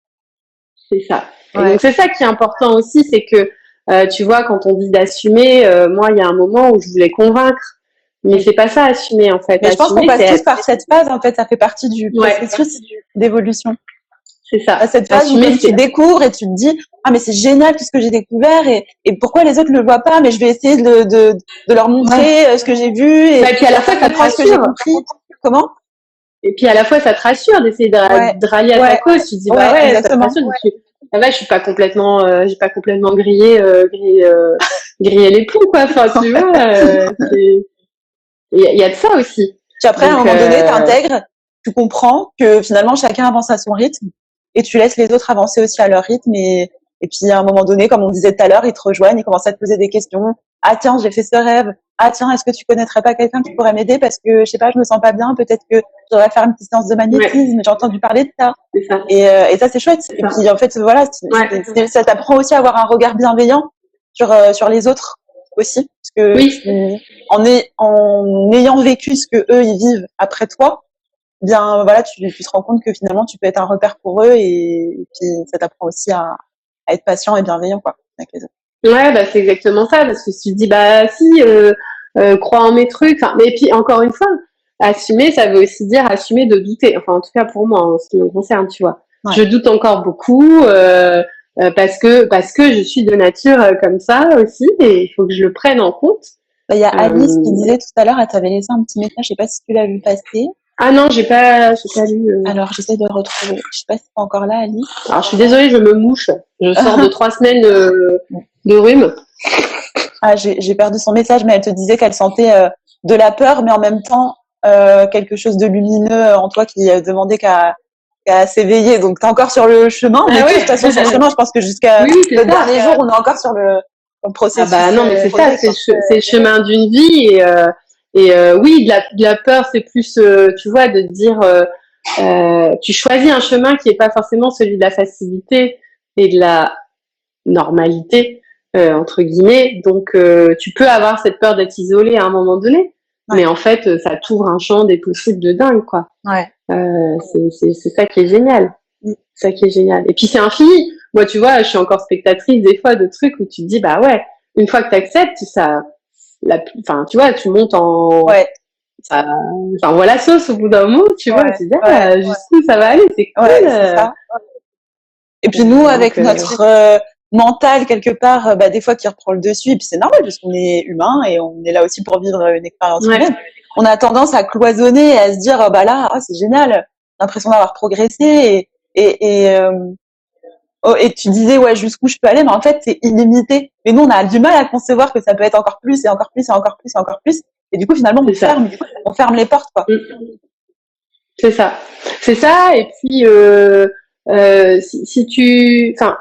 C'est ça. donc, c'est ça qui est important aussi, c'est que, euh, tu vois, quand on dit d'assumer, euh, moi, il y a un moment où je voulais convaincre. Mais c'est pas ça assumer en fait. Mais je pense qu'on passe tous par cette phase en fait, ça fait partie du processus d'évolution. C'est ça. À cette phase où tu découvres et tu te dis ah mais c'est génial tout ce que j'ai découvert et, et pourquoi les autres le voient pas mais je vais essayer de, de, de leur montrer ouais. ce que j'ai vu et, bah, et puis à la fois ce que j'ai compris. Comment? Et puis à la fois ça te rassure d'essayer de, rallier à ta cause. Tu te dis bah ouais, ça te rassure. Ça va, je suis pas complètement, euh, j'ai pas complètement grillé, euh, grillé, euh, grillé les plombs quoi. Enfin, tu vois, il y, a de ça aussi. Puis après, à un moment donné, t'intègres, tu comprends que finalement chacun avance à son rythme et tu laisses les autres avancer aussi à leur rythme et et puis à un moment donné, comme on disait tout à l'heure, ils te rejoignent, ils commencent à te poser des questions. Ah tiens, j'ai fait ce rêve. Ah tiens, est-ce que tu connaîtrais pas quelqu'un qui pourrait m'aider parce que je sais pas, je me sens pas bien. Peut-être que je devrais faire une petite séance de magnétisme. J'ai entendu parler de ça. ça. Et, euh, et, ça c'est chouette. Et puis en fait voilà, ça t'apprend aussi à avoir un regard bienveillant sur euh, sur les autres aussi, que oui. en, est, en ayant vécu ce que eux ils vivent après toi, bien voilà, tu, tu te rends compte que finalement tu peux être un repère pour eux et puis ça t'apprend aussi à, à être patient et bienveillant quoi avec les autres. Ouais, bah c'est exactement ça parce que si tu dis bah si euh, euh, crois en mes trucs, mais puis encore une fois, assumer ça veut aussi dire assumer de douter. Enfin en tout cas pour moi en ce qui me concerne, tu vois. Je doute encore beaucoup euh, euh, parce que parce que je suis de nature euh, comme ça aussi et il faut que je le prenne en compte. Bah, il y a Alice qui disait tout à l'heure, elle t'avait laissé un petit message, je sais pas si tu l'as vu passer. Ah non, j'ai pas, j'ai pas lu. Euh... Alors j'essaie de le retrouver. Je sais pas si c'est encore là, Alice. Alors je suis désolée, je me mouche. Je sors de trois semaines de, rhume. Ah, j'ai perdu son message, mais elle te disait qu'elle sentait euh, de la peur, mais en même temps euh, quelque chose de lumineux en toi qui demandait qu'à qu'à s'éveiller. Donc t'es encore sur le chemin. Mais ah de toute façon, sur le chemin, je pense que jusqu'à oui, le dernier jour, on est encore sur le, le processus. Ah bah non, mais c'est ça, c'est le chemin d'une vie et euh, et euh, oui, de la, de la peur, c'est plus, euh, tu vois, de dire, euh, euh, tu choisis un chemin qui n'est pas forcément celui de la facilité et de la normalité, entre guillemets. Donc, tu peux avoir cette peur d'être isolé à un moment donné. Mais en fait, ça t'ouvre un champ des possibles de dingue, quoi. Ouais. c'est ça qui est génial. Mm. C'est ça qui est génial. Et puis c'est infini. Moi, tu vois, je suis encore spectatrice des fois de trucs où tu te dis, bah ouais, une fois que tu acceptes, ça, la, enfin, tu vois, tu montes en, ouais. ça, enfin, voilà sauce au bout d'un moment, tu vois, tu dis, ah, jusqu'où ça va aller, c'est cool. Euh. Ça. Et puis nous, avec euh, notre euh, mental quelque part, bah, des fois qui reprend le dessus, et puis c'est normal parce qu'on est humain et on est là aussi pour vivre une expérience humaine. On a tendance à cloisonner et à se dire, bah là, oh, c'est génial, l'impression d'avoir progressé et, et, et Oh, et tu disais ouais jusqu'où je peux aller, mais en fait c'est illimité. Mais nous on a du mal à concevoir que ça peut être encore plus et encore plus et encore plus et encore plus. Et du coup finalement on ferme, on ferme les portes quoi. Mm. C'est ça, c'est ça. Et puis euh, euh, si, si, tu, enfin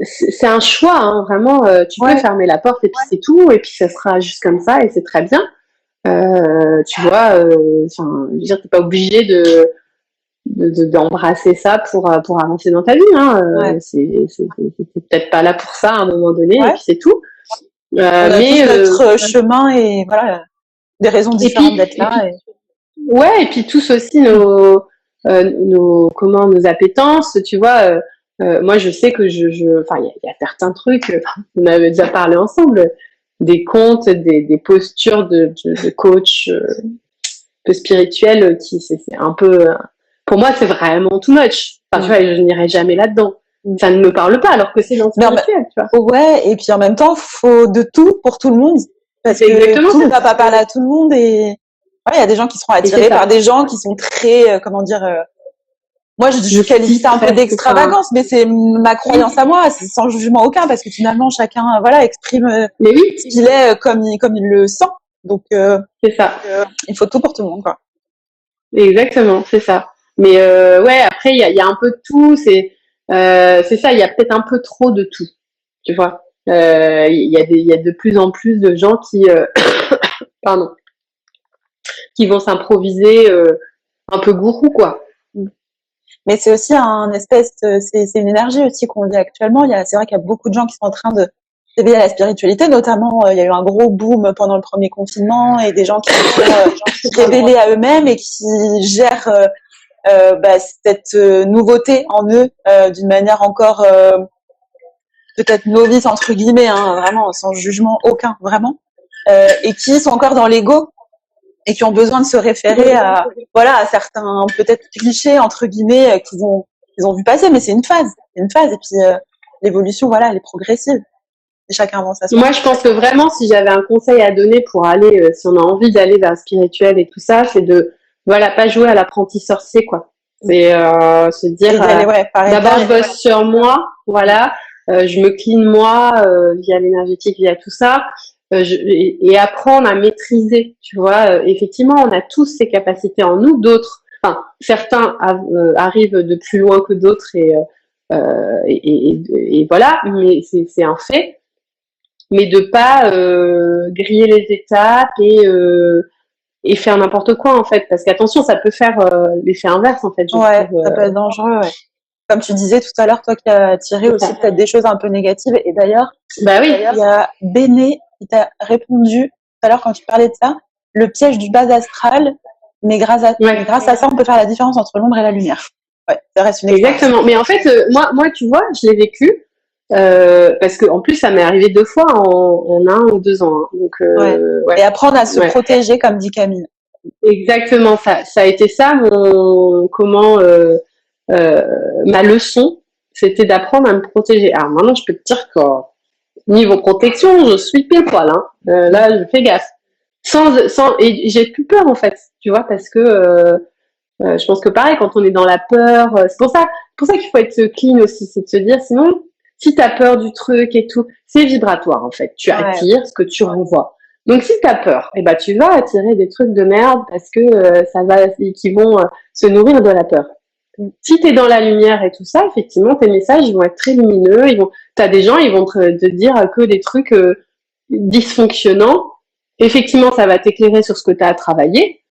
c'est un choix hein, vraiment. Euh, tu peux fermer la porte et puis c'est tout. Et puis ça sera juste comme ça et c'est très bien. Euh, tu vois, enfin, je veux dire, t'es pas obligé de d'embrasser de, ça pour euh, pour avancer dans ta vie hein. Euh, c'est peut-être pas là pour ça à un moment donné et puis c'est tout euh, mais notre chemin et voilà des raisons différentes d'être là ouais et puis tous aussi nos nos comment nos appétences tu vois moi je sais que je enfin il y, a certains trucs on avait déjà parlé ensemble des contes des, des postures de, de, coach peu spirituel qui c'est un peu pour moi, c'est vraiment too much. Enfin, tu vois, je n'irai jamais là-dedans. Ça ne me parle pas, alors que c'est dans spirituel, tu vois. Ouais, et puis en même temps, faut de tout pour tout le monde. Parce que exactement, tout ne va pas parler à tout le monde et il y a des gens qui seront attirés par des gens qui sont très, euh, comment dire, euh, moi je, je qualifie ça un peu d'extravagance, mais c'est ma croyance à moi, c'est sans jugement aucun, parce que finalement chacun, voilà, exprime euh, mais oui. ce qu'il est comme il, comme il le sent. Donc, c'est ça. il faut tout pour tout le monde, quoi. Exactement, c'est ça. Mais euh, ouais, après, il y a, y a, un peu de tout. C'est euh, c'est ça, il y a peut-être un peu trop de tout. Tu vois, euh, il y, a des, y a de plus en plus de gens qui, euh, pardon, qui vont s'improviser euh, un peu gourou, quoi. Mais c'est aussi un espèce, c'est une énergie aussi qu'on vit actuellement. Il y a, c'est vrai qu'il y a beaucoup de gens qui sont en train de s'éveiller à la spiritualité, notamment il y a eu un gros boom pendant le premier confinement et des gens qui sont euh, révélés à eux-mêmes et qui gèrent euh, bah, cette euh, nouveauté en eux euh, d'une manière encore peut-être novice entre guillemets, hein, vraiment sans jugement aucun, vraiment, et qui sont encore dans l'ego et qui ont besoin de se référer à voilà à certains peut-être clichés entre guillemets qu'ils ont qu'ils ont vu passer, mais c'est une phase, c'est une phase et puis l'évolution voilà elle est progressive. Et chacun avance à Moi, je pense que vraiment, si j'avais un conseil à donner pour aller, si on a envie d'aller vers le spirituel et tout ça, c'est de voilà, pas jouer à l'apprenti sorcier, quoi. C'est euh, se dire, d'abord je bosse sur moi, voilà, je me clean moi via l'énergétique, via tout ça. Je, et, apprendre à maîtriser, tu vois. effectivement, on a tous ces capacités en nous, d'autres, enfin, certains arrivent de plus loin que d'autres et, et, et, et, voilà, mais c'est un fait mais de pas euh, griller les étapes et euh, et faire n'importe quoi en fait parce qu'attention ça peut faire euh, l'effet inverse en fait je ouais ça peut être dangereux ouais. comme tu disais tout à l'heure toi qui as tiré aussi peut-être des choses un peu négatives et d'ailleurs bah oui il y a Béné qui t'a répondu tout à l'heure quand tu parlais de ça le piège du bas astral mais grâce à grâce à ça on peut faire la différence entre l'ombre et la lumière ouais ça reste une exactement mais en fait moi moi tu vois je l'ai vécu euh, parce que en plus ça m'est arrivé deux fois en, en, un ou deux ans. Hein. Donc, euh, ouais. Et apprendre à se protéger, comme dit Camille. Exactement, ça, ça a été ça mon comment euh, euh ma leçon, c'était d'apprendre à me protéger. Alors maintenant, je peux te dire que niveau protection, je suis pile poil. Hein. Euh, là, je fais gaffe. Sans, sans et j'ai plus peur en fait, tu vois, parce que euh, je pense que pareil, quand on est dans la peur, c'est pour ça, pour ça qu'il faut être clean aussi, c'est de se dire, sinon si tu as peur du truc et tout, c'est vibratoire en fait. Tu attires ce que tu renvoies. Donc si tu as peur, eh ben, tu vas attirer des trucs de merde parce que euh, ça va qui vont euh, se nourrir de la peur. Si tu es dans la lumière et tout ça, effectivement, tes messages ils vont être très lumineux, ils vont tu as des gens, ils vont te, dire que des trucs euh, dysfonctionnants. Effectivement, ça va t'éclairer sur ce que tu as à travailler.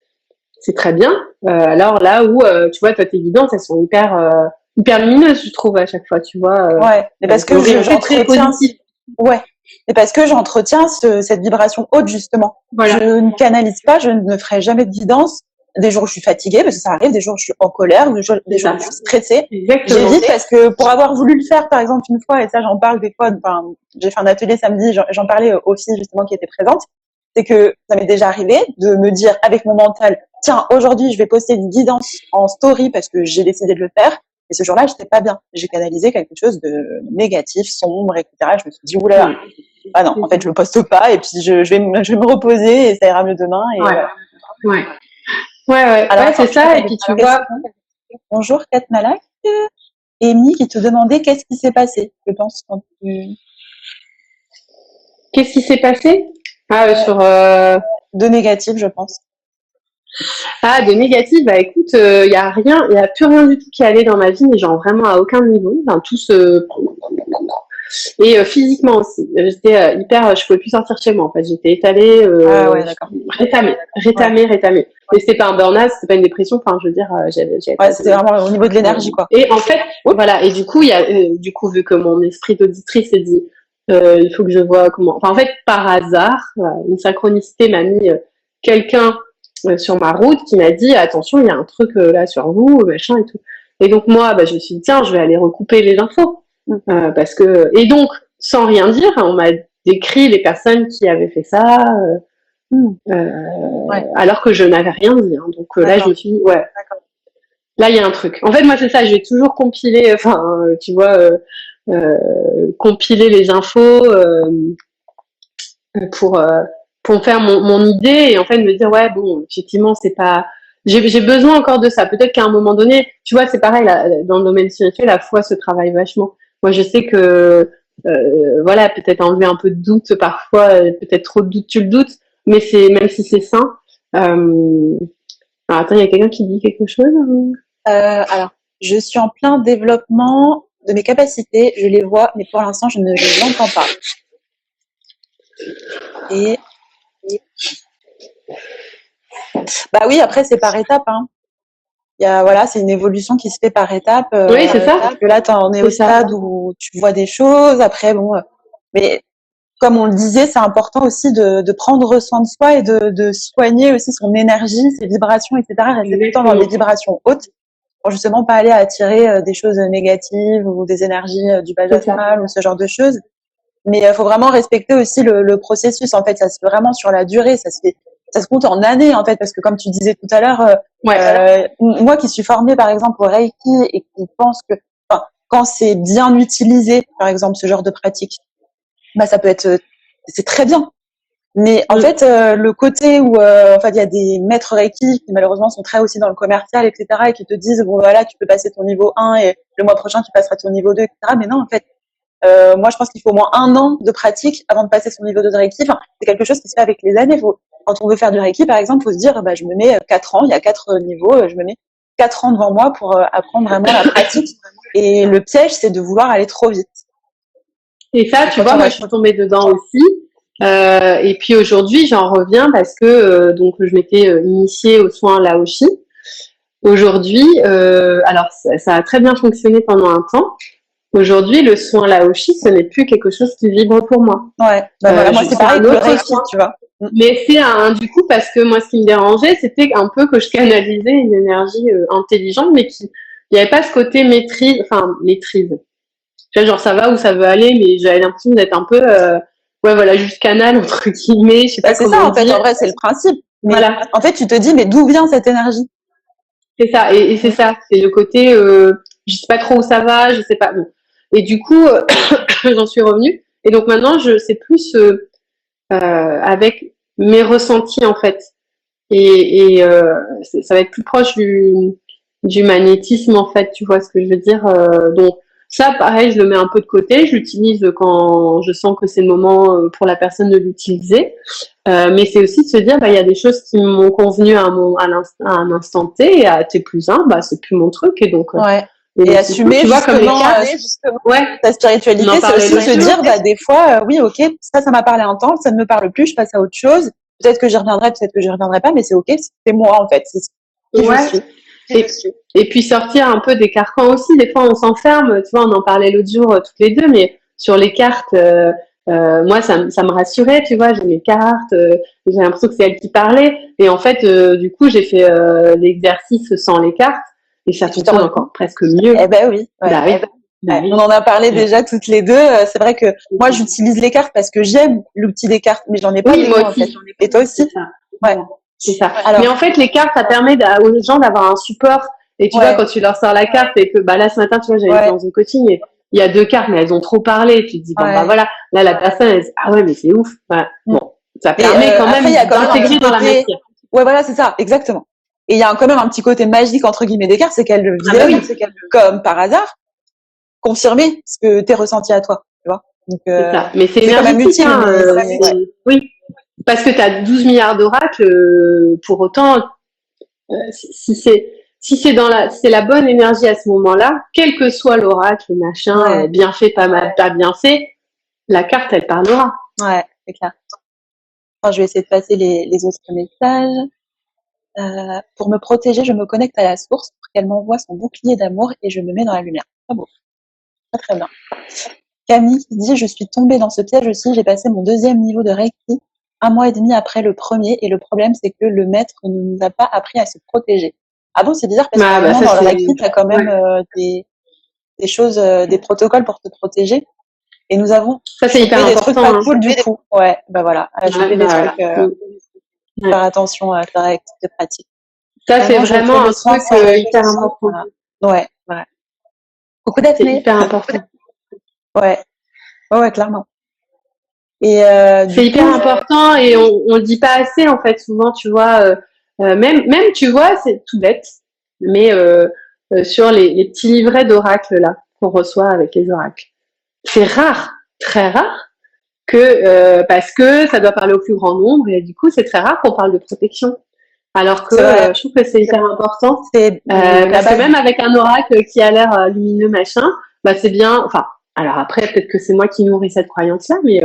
C'est très bien. alors là où tu vois, toi tes guidances, elles sont hyper hyper lumineuse, je trouve, à chaque fois, tu vois. Euh, ouais, mais parce que j'entretiens. Ouais. Et parce que j'entretiens cette vibration haute, justement. Je ne canalise pas, je ne ferai jamais de guidance. Des jours où je suis fatiguée, parce que ça arrive, des jours où je suis en colère, des jours, où je suis stressée. J'hésite parce que pour avoir voulu le faire, par exemple, une fois, et ça, j'en parle des fois, enfin, j'ai fait un atelier samedi, j'en parlais aux filles, justement, qui étaient présentes, c'est que ça m'est déjà arrivé de me dire avec mon mental, tiens, aujourd'hui, je vais poster une guidance en story parce que j'ai décidé de le faire. Et ce jour-là, j'étais pas bien. J'ai canalisé quelque chose de négatif, sombre, etc. Je me suis dit, oula, ah non, en fait, je le poste pas, et puis je, je, vais, me, je vais me reposer, et ça ira mieux demain. Et ouais. ouais. Ouais, ouais, Alors, c'est ça, et puis tu vois. Bonjour, Kat Malak. Amy qui te demandait qu'est-ce qui s'est passé, je pense, quand tu... Qu'est-ce qui s'est passé? Ah, euh, sur. Euh... De négatif, je pense. Ah, de négatif, bah écoute, il euh, y a rien, il y a plus rien du tout qui allait dans ma vie, mais genre vraiment à aucun niveau. Enfin, tout se... Et euh, physiquement aussi. J'étais euh, hyper, je pouvais plus sortir chez moi en fait. J'étais étalée, ah ouais, rétamée, rétamée, rétamée. Mais c'était pas un burn-out, c'était pas une dépression. Enfin, je veux dire, j'avais. Ouais, c'était vraiment au niveau de l'énergie quoi. Et en fait, voilà. Et du coup, il y a, du coup, vu que mon esprit d'auditrice s'est dit, il faut que je vois comment. Enfin, en fait, par hasard, une synchronicité m'a mis quelqu'un euh, sur ma route qui m'a dit attention, il y a un truc euh, là sur vous, machin et tout. Et donc moi, bah, je me suis dit tiens, je vais aller recouper les infos mm. euh, parce que et donc sans rien dire, on m'a décrit les personnes qui avaient fait ça. Mm. alors que je n'avais rien dit. Hein. Donc là, je me suis dit, ouais, là, il y a un truc. En fait, moi, c'est ça, j'ai toujours compilé, enfin, tu vois, compiler les infos pour, pour faire mon, mon, idée et en fait me dire ouais bon effectivement c'est pas j'ai besoin encore de ça peut-être qu'à un moment donné tu vois c'est pareil là, dans le domaine spirituel la foi se travaille vachement moi je sais que euh, voilà peut-être enlever un peu de doute parfois peut-être trop de doute tu le doutes mais c'est même si c'est sain euh... alors attends il y a quelqu'un qui dit quelque chose hein? Euh, alors je suis en plein développement de mes capacités je les vois mais pour l'instant je ne les entends pas et bah oui, après c'est par étapes. Hein. Il y a, voilà, c'est une évolution qui se fait par étapes. Euh, oui, c'est ça. Que là, on est, au stade où tu vois des choses. Après, bon, euh, mais comme on le disait, c'est important aussi de, de, prendre soin de soi et de, de soigner aussi son énergie, ses vibrations, etc. Rester tout le temps dans des vibrations hautes pour justement pas aller attirer euh, des choses négatives ou des énergies du bas ou ce genre de choses. Mais il faut vraiment respecter aussi le, le, processus. En fait, ça se fait vraiment sur la durée. Ça se fait ça se compte en années en fait parce que comme tu disais tout à l'heure euh, euh moi qui suis formée par exemple au Reiki et qui pense que quand c'est bien utilisé par exemple ce genre de pratique bah ça peut être c'est très bien Mais en fait, euh, le côté où euh, fait, il y a des maîtres Reiki qui malheureusement sont très aussi dans le commercial, etc., et qui te disent bon voilà, tu peux passer ton niveau 1 et le mois prochain tu passeras ton niveau 2, etc. Mais non, en fait, euh, moi je pense qu'il faut au moins un an de pratique avant de passer son niveau 2 de Reiki. Enfin, c'est quelque chose qui se fait avec les années. Faut, quand on veut faire du Reiki, par exemple, faut se dire bah, je me mets 4 ans, il y a 4 niveaux, je me mets 4 ans devant moi pour apprendre vraiment la pratique. Et le piège, c'est de vouloir aller trop vite. Et ça, tu vois, moi je suis tombée dedans aussi. Euh, et puis aujourd'hui, j'en reviens parce que euh, donc je m'étais euh, initiée aux soins Laoshi. Aujourd'hui, alors ça, a très bien fonctionné pendant un temps. Aujourd'hui, le soin Laoshi, ce n'est plus quelque chose qui vibre pour moi. Ouais. Bah voilà, moi c'est pareil, autre soin, tu vois. Mm. Mais c'est un du coup parce que moi, ce qui me dérangeait, c'était un peu que je canalisais une énergie intelligente, mais qui il n'y avait pas ce côté maîtrise, enfin maîtrise. Tu vois, genre ça va où ça veut aller, mais j'avais l'impression d'être un peu ouais, voilà, juste canal, entre guillemets. Je sais pas bah, c'est ça, en fait, en vrai, c'est le principe. voilà. En fait, tu te dis, mais d'où vient cette énergie? C'est ça, et, c'est ça. C'est le côté, euh, je sais pas trop où ça va, je sais pas. Bon. Et du coup, j'en suis revenue. Et donc maintenant, je sais plus euh, euh, avec mes ressentis, en fait. Et, et euh, ça va être plus proche du, du magnétisme, en fait, tu vois ce que je veux dire. Euh, donc, ça, pareil, je le mets un peu de côté. Je l'utilise quand je sens que c'est le moment euh, pour la personne de l'utiliser. Euh, mais c'est aussi de se dire, bah, il y a des choses qui m'ont convenu à, mon, à, un instant T et à T plus 1, bah, c'est plus mon truc. Et donc, euh, ouais. Et, assumer tu vois, comme les justement, ouais. ta spiritualité, c'est aussi se dire, bah, des fois, oui, ok, ça, ça m'a parlé un temps, ça ne me parle plus, je passe à autre chose. Peut-être que j'y reviendrai, peut-être que j'y reviendrai pas, mais c'est ok, c'est moi, en fait. C'est qui ouais. je suis. Et, et, puis sortir un peu des carcans aussi. Des fois, on s'enferme. Tu vois, on en parlait l'autre jour euh, toutes les deux, mais sur les cartes, euh, euh, moi, ça, ça, me rassurait. Tu vois, j'ai mes cartes. Euh, j'ai l'impression que c'est elle qui parlait. Et en fait, euh, du coup, j'ai fait l'exercice sans les cartes, et ça fonctionne encore presque mieux. Eh ben oui. Ouais, bah, oui. Eh ben, bah on en a parlé déjà toutes les deux. C'est vrai que moi, j'utilise les cartes parce que j'aime l'outil des cartes, mais j'en ai pas. Oui, moi aussi. En fait. Et toi aussi? Ouais. C'est ça. mais en fait, les cartes, ça permet aux gens d'avoir un support. Et tu vois, quand tu leur sors la carte et que, bah là, ce matin, tu vois, j'allais dans un coaching et il y a deux cartes, mais elles ont trop parlé. Tu te dis, bon, bah voilà. Là, la personne, elle dit, ah ouais, mais c'est ouf. Bon, ça permet euh, quand même d'intégrer dans la matière. Ouais, voilà, c'est ça, exactement. Et il y a quand même un petit côté magique, entre guillemets, des cartes, c'est qu'elles ah bah viennent, c'est qu'elles, comme par hasard, confirmer ce que t'es ressenti à toi, tu vois. Donc, euh, ça. Mais c'est quand même utile. Hein, euh, oui. Parce que tu as 12 milliards d'oracles, euh, pour autant, si c'est si c'est dans la c'est la bonne énergie à ce moment-là, quel que soit l'oracle, machin, bien fait, pas mal, pas bien fait, la carte elle parlera. Ouais, c'est clair. je vais essayer de passer les, les autres messages. Euh, pour me protéger, je me connecte à la source pour qu'elle m'envoie son bouclier d'amour et je me mets dans la lumière. Très beau. Très très bien. Camille qui dit je suis tombée dans ce piège aussi, j'ai passé mon deuxième niveau de Reiki un mois et demi après le premier. Et le problème, c'est que le maître ne nous a pas appris à se protéger. Ah bon, c'est bizarre parce que ah, bah, dans la tu as quand même euh, des, des choses, euh, des protocoles pour te protéger. Et nous avons ça, c'est hyper des trucs pas hein. cool du tout. Ouais, bah voilà. Je fais des trucs, euh, faire attention à la de pratique. Ça, c'est vraiment un truc hyper important. Ouais, ouais. Beaucoup C'est hyper important. Ouais. Ouais, ouais, clairement. Euh, c'est hyper important et on, on le dit pas assez en fait. Souvent, tu vois, euh, euh, même même tu vois, c'est tout bête, mais sur les, les, petits livrets d'oracles là qu'on reçoit avec les oracles, c'est rare, très rare que parce que ça doit parler au plus grand nombre et du coup c'est très rare qu'on parle de protection. Alors que je trouve que c'est hyper important. C'est parce que même avec un oracle qui a l'air lumineux machin, bah c'est bien. Enfin, alors après peut-être que c'est moi qui nourris cette croyance là, mais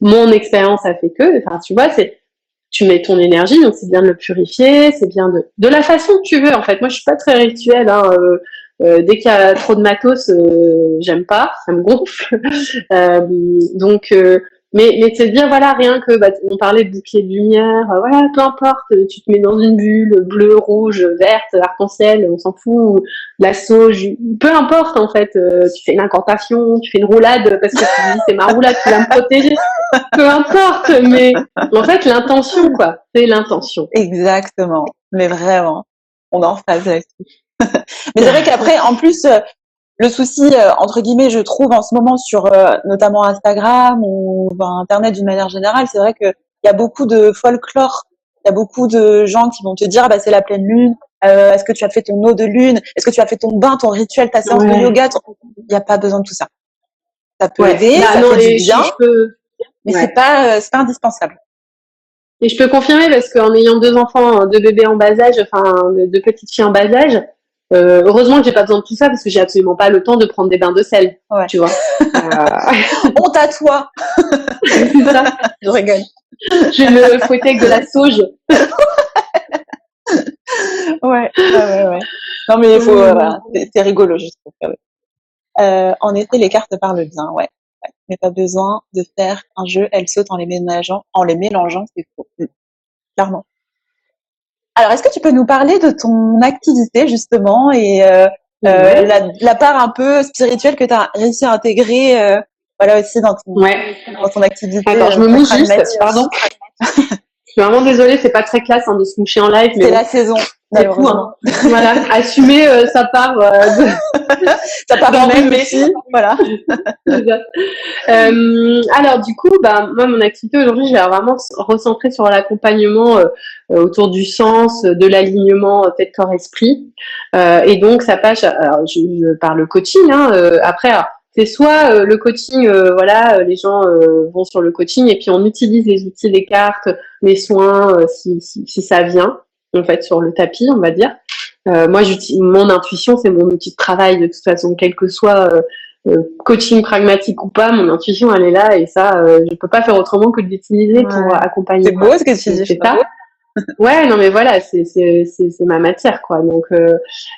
mon expérience a fait que, enfin, tu vois, c'est, tu mets ton énergie, donc c'est bien de le purifier, c'est bien de, de la façon que tu veux, en fait. Moi, je suis pas très rituelle, hein, euh, euh, dès qu'il y a trop de matos, euh, j'aime pas, ça me gonfle. donc, mais, mais c'est bien, voilà, rien que, bah, on parlait de bouclier de lumière, euh, voilà, peu importe, tu te mets dans une bulle, bleue, rouge, verte, arc-en-ciel, on s'en fout, la sauge, peu importe, en fait, euh, tu fais une incantation, tu fais une roulade, parce que tu dis, c'est ma roulade qui va me protéger, peu importe, mais en fait, l'intention, quoi, c'est l'intention. Exactement, mais vraiment, on en phase là-dessus. mais c'est vrai qu'après, en plus, le souci, euh, entre guillemets, je trouve en ce moment sur euh, notamment Instagram ou Internet d'une manière générale, c'est vrai que il y a beaucoup de folklore. Il y a beaucoup de gens qui vont te dire, ah bah, c'est la pleine lune. Euh, est-ce que tu as fait ton eau de lune? Est-ce que tu as fait ton bain, ton rituel, ta séance de yoga? Il n'y a pas besoin de tout ça. Ça peut aider, ça non, fait du bien, mais c'est pas, euh, c'est pas indispensable. Et je peux confirmer parce qu'en ayant deux enfants, deux bébés en bas âge, enfin deux petites filles en bas âge, euh, heureusement que j'ai pas besoin de tout ça parce que j'ai absolument pas le temps de prendre des bains de sel, tu vois. Honte à toi. ça. Je rigole. Je vais me fouetter avec de la sauge. ouais, ouais, ouais, Non mais il faut, euh, c'est rigolo juste euh, en effet, les cartes parlent bien, ouais. ouais. Mais pas besoin de faire un jeu, elles sautent en les mélangeant, en les mélangeant, c'est faux. Mm. Clairement. Alors, est-ce que tu peux nous parler de ton activité justement et euh, euh, la, la, part un peu spirituelle que tu as réussi à intégrer euh, voilà aussi dans ton, ouais. dans ton activité Attends, je me mouche juste, pardon. je suis vraiment désolée, c'est pas très classe hein, de se moucher en live. C'est la saison. C'est fou, hein. voilà, assumer euh, sa part euh, de... sa part même aussi. Voilà. euh, alors du coup, bah moi mon activité aujourd'hui, je vais vraiment recentrer sur l'accompagnement euh, autour du sens, de l'alignement tête corps esprit. et donc ça passe. Alors je, je parle coaching. Hein, après. c'est soit le coaching, voilà, les gens vont sur le coaching et puis on utilise les outils, les cartes, les soins, si, si, si ça vient en fait sur le tapis, on va dire. Euh, moi, mon intuition, c'est mon outil de travail de toute façon, quel que soit euh, euh, coaching pragmatique ou pas, mon intuition, elle est là et ça, je peux pas faire autrement que de l'utiliser pour accompagner. C'est beau ce que tu dis. C'est ça. ouais, non mais voilà, c'est c'est c'est ma matière quoi. Donc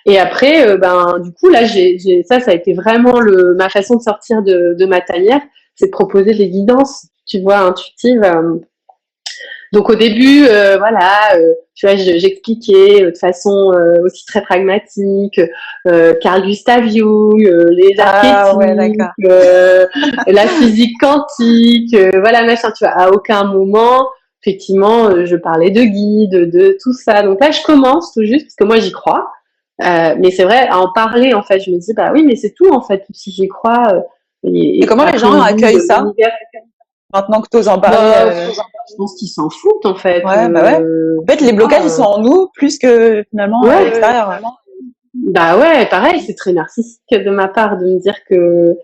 et après, ben du coup là, j'ai ça, ça a été vraiment le ma façon de sortir de de ma tanière, c'est de proposer des guidances, tu vois, intuitives donc au début, euh, voilà, euh, tu vois, j'expliquais euh, de façon aussi très pragmatique, Carl Gustav Jung, les ah, archétypes, la physique quantique, voilà machin. Tu vois, à aucun moment, effectivement, je parlais de guide, de tout ça. Donc là, je commence tout juste parce que moi j'y crois. mais c'est vrai, à en parler, en fait, je me dis, bah oui, mais c'est tout, en fait, si j'y crois. Et, et comment les gens accueillent ça? Maintenant que tu oses en parler. Bah, euh... Je pense qu'ils s'en foutent en fait. Ouais, bah ouais. Euh, en fait, les blocages, ils sont en nous plus que finalement à l'extérieur. Bah ouais, pareil, c'est très narcissique de ma part de me dire que euh,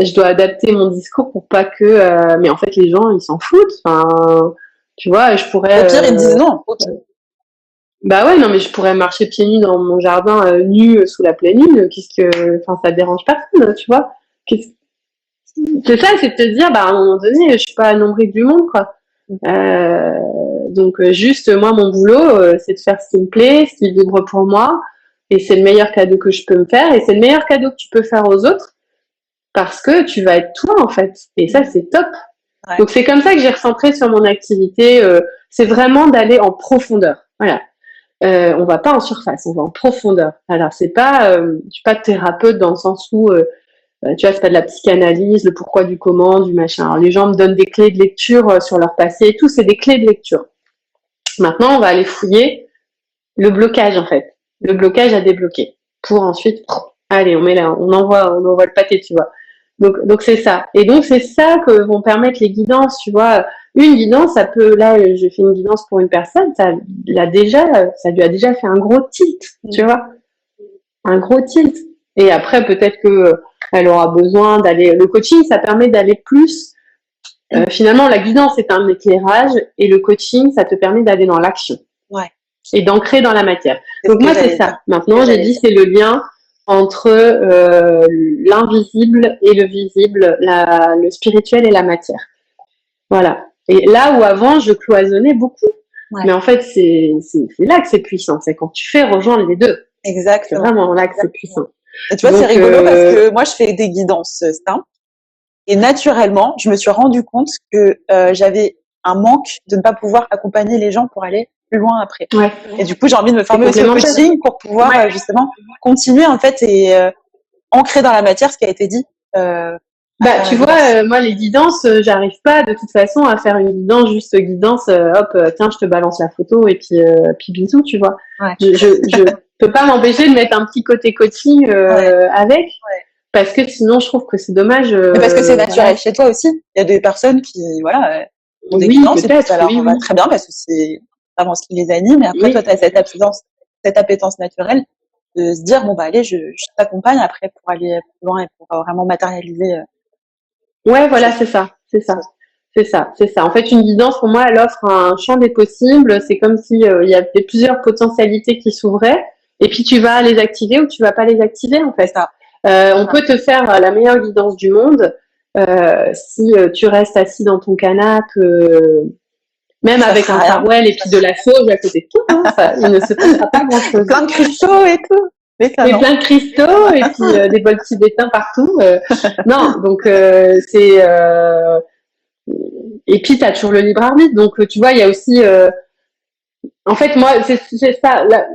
je dois adapter mon discours pour pas que. Euh, mais en fait, les gens, ils s'en foutent. Enfin, tu vois, je pourrais. Au pire, ils disent non. Bah ouais, non, mais je pourrais marcher pieds nus dans mon jardin nu sous la pleine lune. Qu'est-ce que, enfin, ça dérange personne, tu vois. Qu'est-ce c'est ça, c'est de te dire, bah, à un moment donné, je suis pas nombril du monde, quoi. Euh, donc, euh, juste, moi, mon boulot, euh, c'est de faire ce qui me plaît, ce qui vibre pour moi. Et c'est le meilleur cadeau que je peux me faire. Et c'est le meilleur cadeau que tu peux faire aux autres. Parce que tu vas être toi, en fait. Et ça, c'est top. Donc, c'est comme ça que j'ai recentré sur mon activité. c'est vraiment d'aller en profondeur. Voilà. Euh, on va pas en surface, on va en profondeur. Alors, c'est pas, je suis pas thérapeute dans le sens où euh, tu vois, c'est pas de la psychanalyse, le pourquoi du comment, du machin. Alors, les gens me donnent des clés de lecture euh, sur leur passé et tout, c'est des clés de lecture. Maintenant, on va aller fouiller le blocage, en fait. Le blocage à débloquer. Pour ensuite, allez, on met là, on envoie, on envoie le pâté, tu vois. Donc, donc c'est ça. Et donc, c'est ça que vont permettre les guidances, tu vois. Une guidance, ça peut, là, je fais une guidance pour une personne, ça l'a déjà, ça lui a déjà fait un gros tilt, tu vois. Un gros tilt. Et après, peut-être que elle aura besoin d'aller. Le coaching, ça permet d'aller plus. Euh, finalement, la guidance est un éclairage et le coaching, ça te permet d'aller dans l'action. Ouais. Et d'ancrer dans la matière. Donc moi, c'est ça. Maintenant, j'ai dit, c'est le lien entre euh, l'invisible et le visible, la, le spirituel et la matière. Voilà. Et là où avant, je cloisonnais beaucoup. Ouais. Mais en fait, c'est là que c'est puissant. C'est quand tu fais rejoindre les deux. Exactement. C'est vraiment là que c'est puissant. Et tu vois, c'est rigolo parce euh, que moi, je fais des guidances euh, simples. Et naturellement, je me suis rendu compte que euh, j'avais un manque de ne pas pouvoir accompagner les gens pour aller plus loin après. Ouais. Et du coup, j'ai envie de me former au coaching pour pouvoir ouais. justement continuer en fait et euh, ancrer dans la matière ce qui a été dit. Euh, bah, tu vois, moi, les guidances, j'arrive pas de toute façon à faire une guidance, juste guidance, hop, tiens, je te balance la photo et puis, puis bisous, tu vois. Ouais. Je, je, je peux pas m'empêcher de mettre un petit côté coaching euh, Ouais. avec, Ouais. parce que sinon je trouve que c'est dommage. euh, Mais parce que c'est naturel voilà. chez toi aussi. Il y a des personnes qui, voilà, euh, pour des Oui, va oui. très bien parce que c'est vraiment ce qui les anime. Et après, toi, tu as cette appétence, cette appétence naturelle de se dire bon bah allez, je, je t'accompagne après pour aller plus loin et pour vraiment matérialiser. Ouais, voilà, c'est ça, c'est ça. C'est ça, c'est ça. En fait, une guidance, pour moi, elle offre un champ des possibles. C'est comme si euh, il y avait plusieurs potentialités qui s'ouvraient, et puis tu vas les activer ou tu vas pas les activer, en fait. Ça. Euh, on peut te faire euh, la meilleure guidance du monde euh, si euh, tu restes assis dans ton canapé, même Ça avec un sarouel et puis de la sauge à côté de tout. Hein, ça, il ne se passera pas grand-chose. Plein de cristaux et tout. Mais ça plein de cristaux et puis euh, des bols tibétains partout. non, donc c'est et puis t'as toujours le libre arbitre. Donc tu vois, il y a aussi en fait moi c'est ça. la-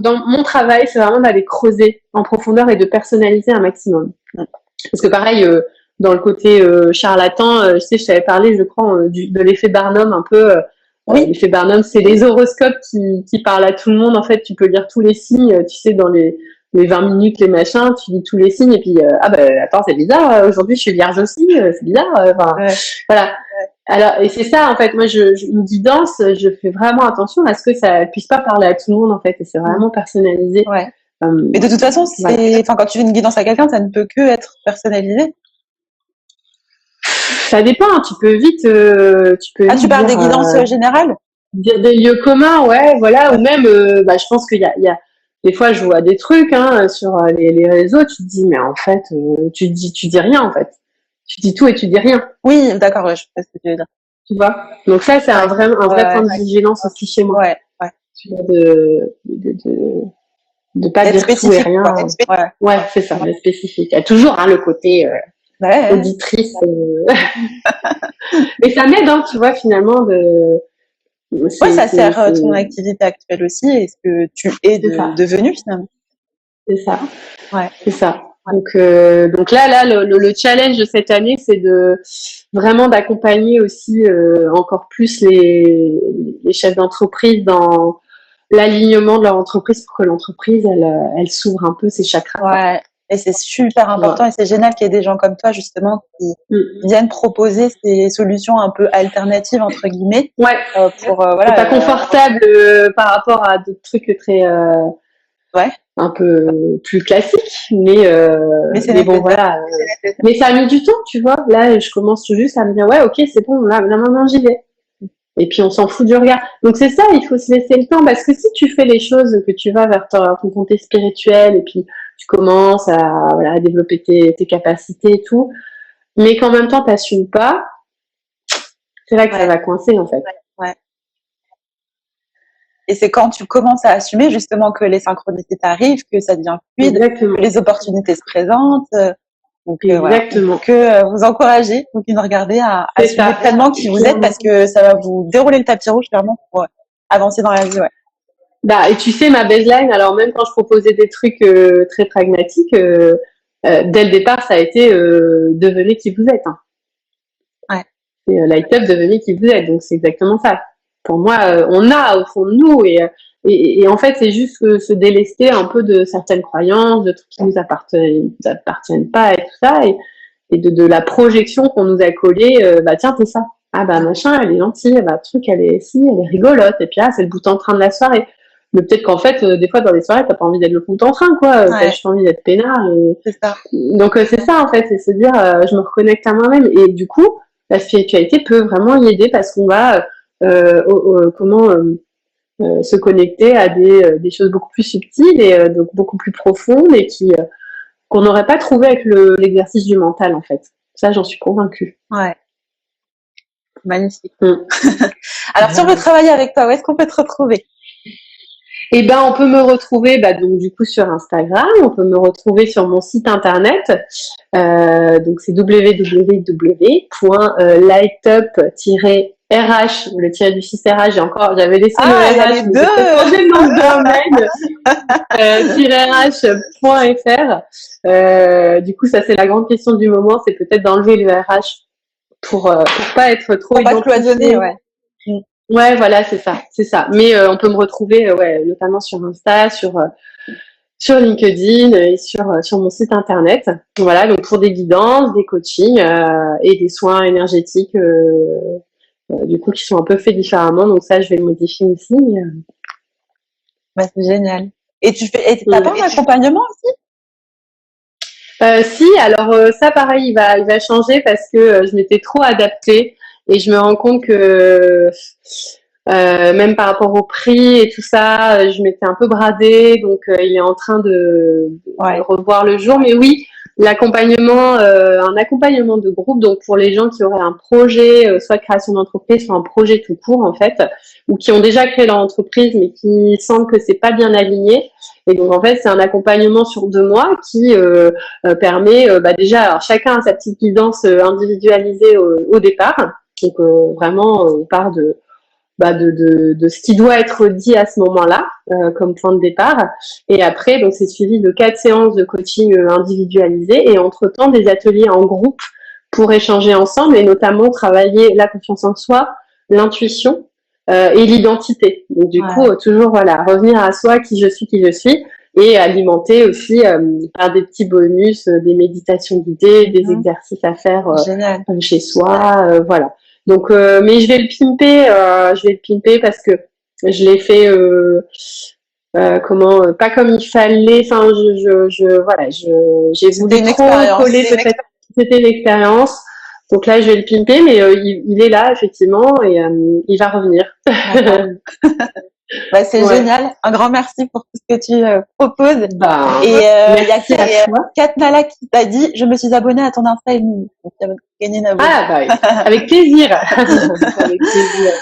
dans mon travail, c'est vraiment d'aller creuser en profondeur et de personnaliser un maximum. Parce que pareil. euh, dans le côté euh, charlatan, euh, je sais, je t'avais parlé, je crois, euh, du, de l'effet Barnum un peu. euh, Oui. L'effet Barnum, c'est les horoscopes qui, qui parlent à tout le monde. En fait, tu peux lire tous les signes, euh, tu sais, dans les, les 20 minutes, les machins, tu lis tous les signes, et puis, euh, ah ben, attends, c'est bizarre, aujourd'hui, je suis vierge aussi, euh, c'est bizarre. euh, Ouais. Voilà. Alors, et c'est ça, en fait, moi, je, je, une guidance, je fais vraiment attention à ce que ça puisse pas parler à tout le monde, en fait, et c'est vraiment personnalisé. Ouais. Euh, Mais de toute façon, c'est, Voilà. enfin, quand tu fais une guidance à quelqu'un, ça ne peut que être personnalisé. ça dépend, tu peux vite, euh, tu peux Ah, tu parles des dire, guidances euh, euh, générales? dire des lieux communs, ouais, voilà, ou même, euh, bah, je pense qu'il y a, il y a, des fois, je vois des trucs hein, sur euh, les, les réseaux, tu te dis, mais en fait, euh, tu dis, tu dis rien, en fait. Tu dis tout et tu dis rien, Oui, d'accord, ouais, je sais ce que tu veux dire. tu vois? Donc ça, c'est un vrai, un vrai Ouais, point de vigilance aussi chez moi, Ouais, ouais. tu vois, de, de, de, de pas Être dire tout et rien. quoi. Ouais. Ouais, c'est ça, mais spécifique. Il y a toujours hein, le côté euh, Ouais. auditrice. euh, Mais ça m'aide, hein, tu vois, finalement, de. Ouais, ça sert euh, ton activité actuelle aussi et ce que tu es de- devenu finalement. C'est ça. Ouais. C'est ça. Donc, euh, donc là, là, le, le- le challenge de cette année, c'est de vraiment d'accompagner aussi euh, encore plus les, les chefs d'entreprise dans l'alignement de leur entreprise pour que l'entreprise, elle, euh, elle s'ouvre un peu ses chakras. Ouais. Et c'est super important et c'est génial qu'il y ait des gens comme toi justement qui Mm. viennent proposer ces solutions un peu alternatives entre guillemets Ouais. euh, pour voilà. pas confortable par rapport à d'autres trucs très Ouais. Un peu plus classiques mais euh, Mais c'est mais bon voilà. Euh, mais ça a mis du temps tu vois. Là je commence tout juste à me dire ouais ok c'est bon là, maintenant j'y vais. Et puis on s'en fout du regard. Donc c'est ça il faut se laisser le temps parce que si tu fais les choses que tu vas vers ton, côté spirituel et puis tu commences à, voilà, à développer tes, tes capacités et tout mais qu'en même temps t'assumes pas c'est là que ça va coincer en fait Et c'est quand tu commences à assumer justement que les synchronicités t'arrivent, que ça devient fluide, exactement que les opportunités se présentent. euh, Donc euh, voilà. Exactement. que euh, vous encouragez, donc nous regarder à assumer ça. pleinement qui vous êtes parce que ça va vous dérouler le tapis rouge clairement pour euh, avancer dans la vie. Ouais. Bah, et tu sais, ma baseline, alors même quand je proposais des trucs euh, très pragmatiques, euh, euh, dès le départ, ça a été euh, devenez qui vous êtes. Hein. Ouais. Et, euh, Light Up, devenez qui vous êtes. Donc, c'est exactement ça. Pour moi, euh, on a au fond de nous. Et, et, et en fait, c'est juste se délester un peu de certaines croyances, de trucs qui nous appartiennent, nous appartiennent pas et tout ça. Et, et de, de la projection qu'on nous a collée. euh, bah, tiens, t'es ça. Ah, bah, machin, elle est gentille. Bah, truc, elle est si, elle est rigolote. Et puis, ah, c'est le bout en train de la soirée. Mais peut-être qu'en fait, euh, des fois, dans les soirées, t'as pas envie d'être le bout en train, quoi. T'as Ouais. juste envie d'être peinard. Et... C'est ça. Donc, euh, c'est ça, en fait, c'est se dire, je me reconnecte à moi-même. Et du coup, la spiritualité peut vraiment y aider parce qu'on va, comment, euh, euh, se connecter à des, euh, des choses beaucoup plus subtiles et euh, donc beaucoup plus profondes et qui, euh, qu'on n'aurait pas trouvé avec le- l'exercice du mental, en fait. Ça, j'en suis convaincue. Ouais. Magnifique. Mm. Alors si on veut travailler avec toi, où est-ce qu'on peut te retrouver? Eh ben, on peut me retrouver bah, donc du coup sur Instagram, on peut me retrouver sur mon site internet. Euh, donc c'est www.lightup-rh, le tiré du 6 RH. J'ai encore, j'avais laissé Ah, le RH, mais deux. j'ai changé le nom de domaine. euh, -rh.fr. Euh, du coup, ça c'est la grande question du moment, c'est peut-être d'enlever le RH pour euh, pour pas être trop Pour pas se identifié. cloisonner, ouais. Ouais, voilà, c'est ça, c'est ça. Mais euh, on peut me retrouver, euh, ouais, notamment sur Insta, sur euh, sur LinkedIn et sur euh, sur mon site internet. Voilà, donc pour des guidances, des coachings euh, et des soins énergétiques euh, du coup, qui sont un peu faits différemment. Donc ça, je vais le modifier aussi. Bah, c'est génial. Et tu fais, et t'as pas un accompagnement aussi? Euh, si, alors ça pareil, il va, il va changer parce que je m'étais trop adaptée et je me rends compte que euh, même par rapport au prix et tout ça, je m'étais un peu bradée, donc euh, il est en train de, revoir le jour. Mais oui, l'accompagnement, euh, un accompagnement de groupe, donc pour les gens qui auraient un projet, soit création d'entreprise, soit un projet tout court en fait, ou qui ont déjà créé leur entreprise mais qui sentent que c'est pas bien aligné. Et donc en fait, c'est un accompagnement sur deux mois qui permet bah, déjà, alors chacun a sa petite guidance individualisée au départ. Donc vraiment, on part de bah, de, de, de, ce qui doit être dit à ce moment-là euh, comme point de départ. Et après, donc c'est suivi de quatre séances de coaching euh, individualisées et entre-temps des ateliers en groupe pour échanger ensemble et notamment travailler la confiance en soi, l'intuition euh, et l'identité. Donc du coup, toujours voilà, revenir à soi, qui je suis, qui je suis, et alimenter aussi par des petits bonus, des méditations guidées, des mmh. exercices à faire chez soi, voilà. Donc, euh, mais je vais le pimper, euh, je vais le pimper parce que je l'ai fait euh, comment pas comme il fallait. Enfin, je, je, je voilà, je j'ai voulu trop coller C'était une expérience. Donc là, je vais le pimper, mais il, il, est là effectivement et il va revenir. Bah, c'est génial. Un grand merci pour tout ce que tu euh, proposes. Bah, et euh, il y a Katnala qui t'a dit, je me suis abonnée à ton Insta et gagné une abonnée. Ah, bah, avec plaisir. avec plaisir.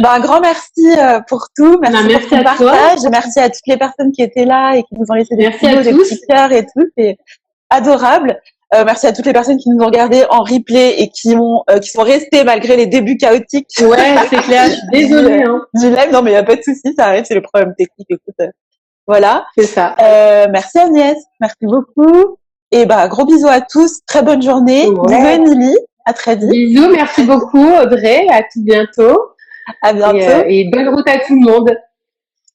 Bah, un grand merci euh, pour tout. Merci, bah, pour ton partage. Merci à toutes les personnes qui étaient là et qui nous ont laissé des photos, des petits cœurs et tout. C'est adorable. Euh, merci à toutes les personnes qui nous ont regardé en replay et qui ont euh, qui sont restées malgré les débuts chaotiques. Ouais, c'est clair. Je suis désolée. Hein. Du live, non mais il a pas de souci, ça arrive, c'est le problème technique. Écoute, euh, voilà. C'est ça. merci Agnès, merci beaucoup. Et bah gros bisous à tous, très bonne journée. Bisous Émilie, à très vite. Bisous, merci beaucoup Audrey, à tout bientôt. À bientôt. Et, et bonne route à tout le monde.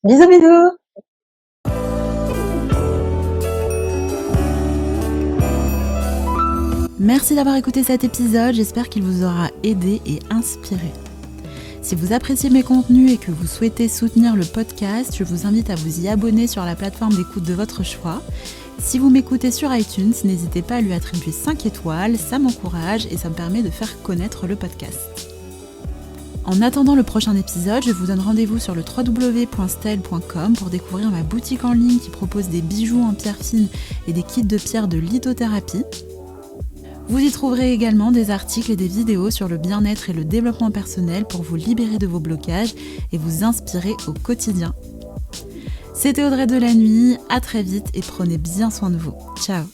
Bisous bisous. Merci d'avoir écouté cet épisode, j'espère qu'il vous aura aidé et inspiré. Si vous appréciez mes contenus et que vous souhaitez soutenir le podcast, je vous invite à vous y abonner sur la plateforme d'écoute de votre choix. Si vous m'écoutez sur iTunes, n'hésitez pas à lui attribuer 5 étoiles, ça m'encourage et ça me permet de faire connaître le podcast. En attendant le prochain épisode, je vous donne rendez-vous sur le www.stel.com pour découvrir ma boutique en ligne qui propose des bijoux en pierre fine et des kits de pierre de lithothérapie. Vous y trouverez également des articles et des vidéos sur le bien-être et le développement personnel pour vous libérer de vos blocages et vous inspirer au quotidien. C'était Audrey de la nuit, à très vite et prenez bien soin de vous. Ciao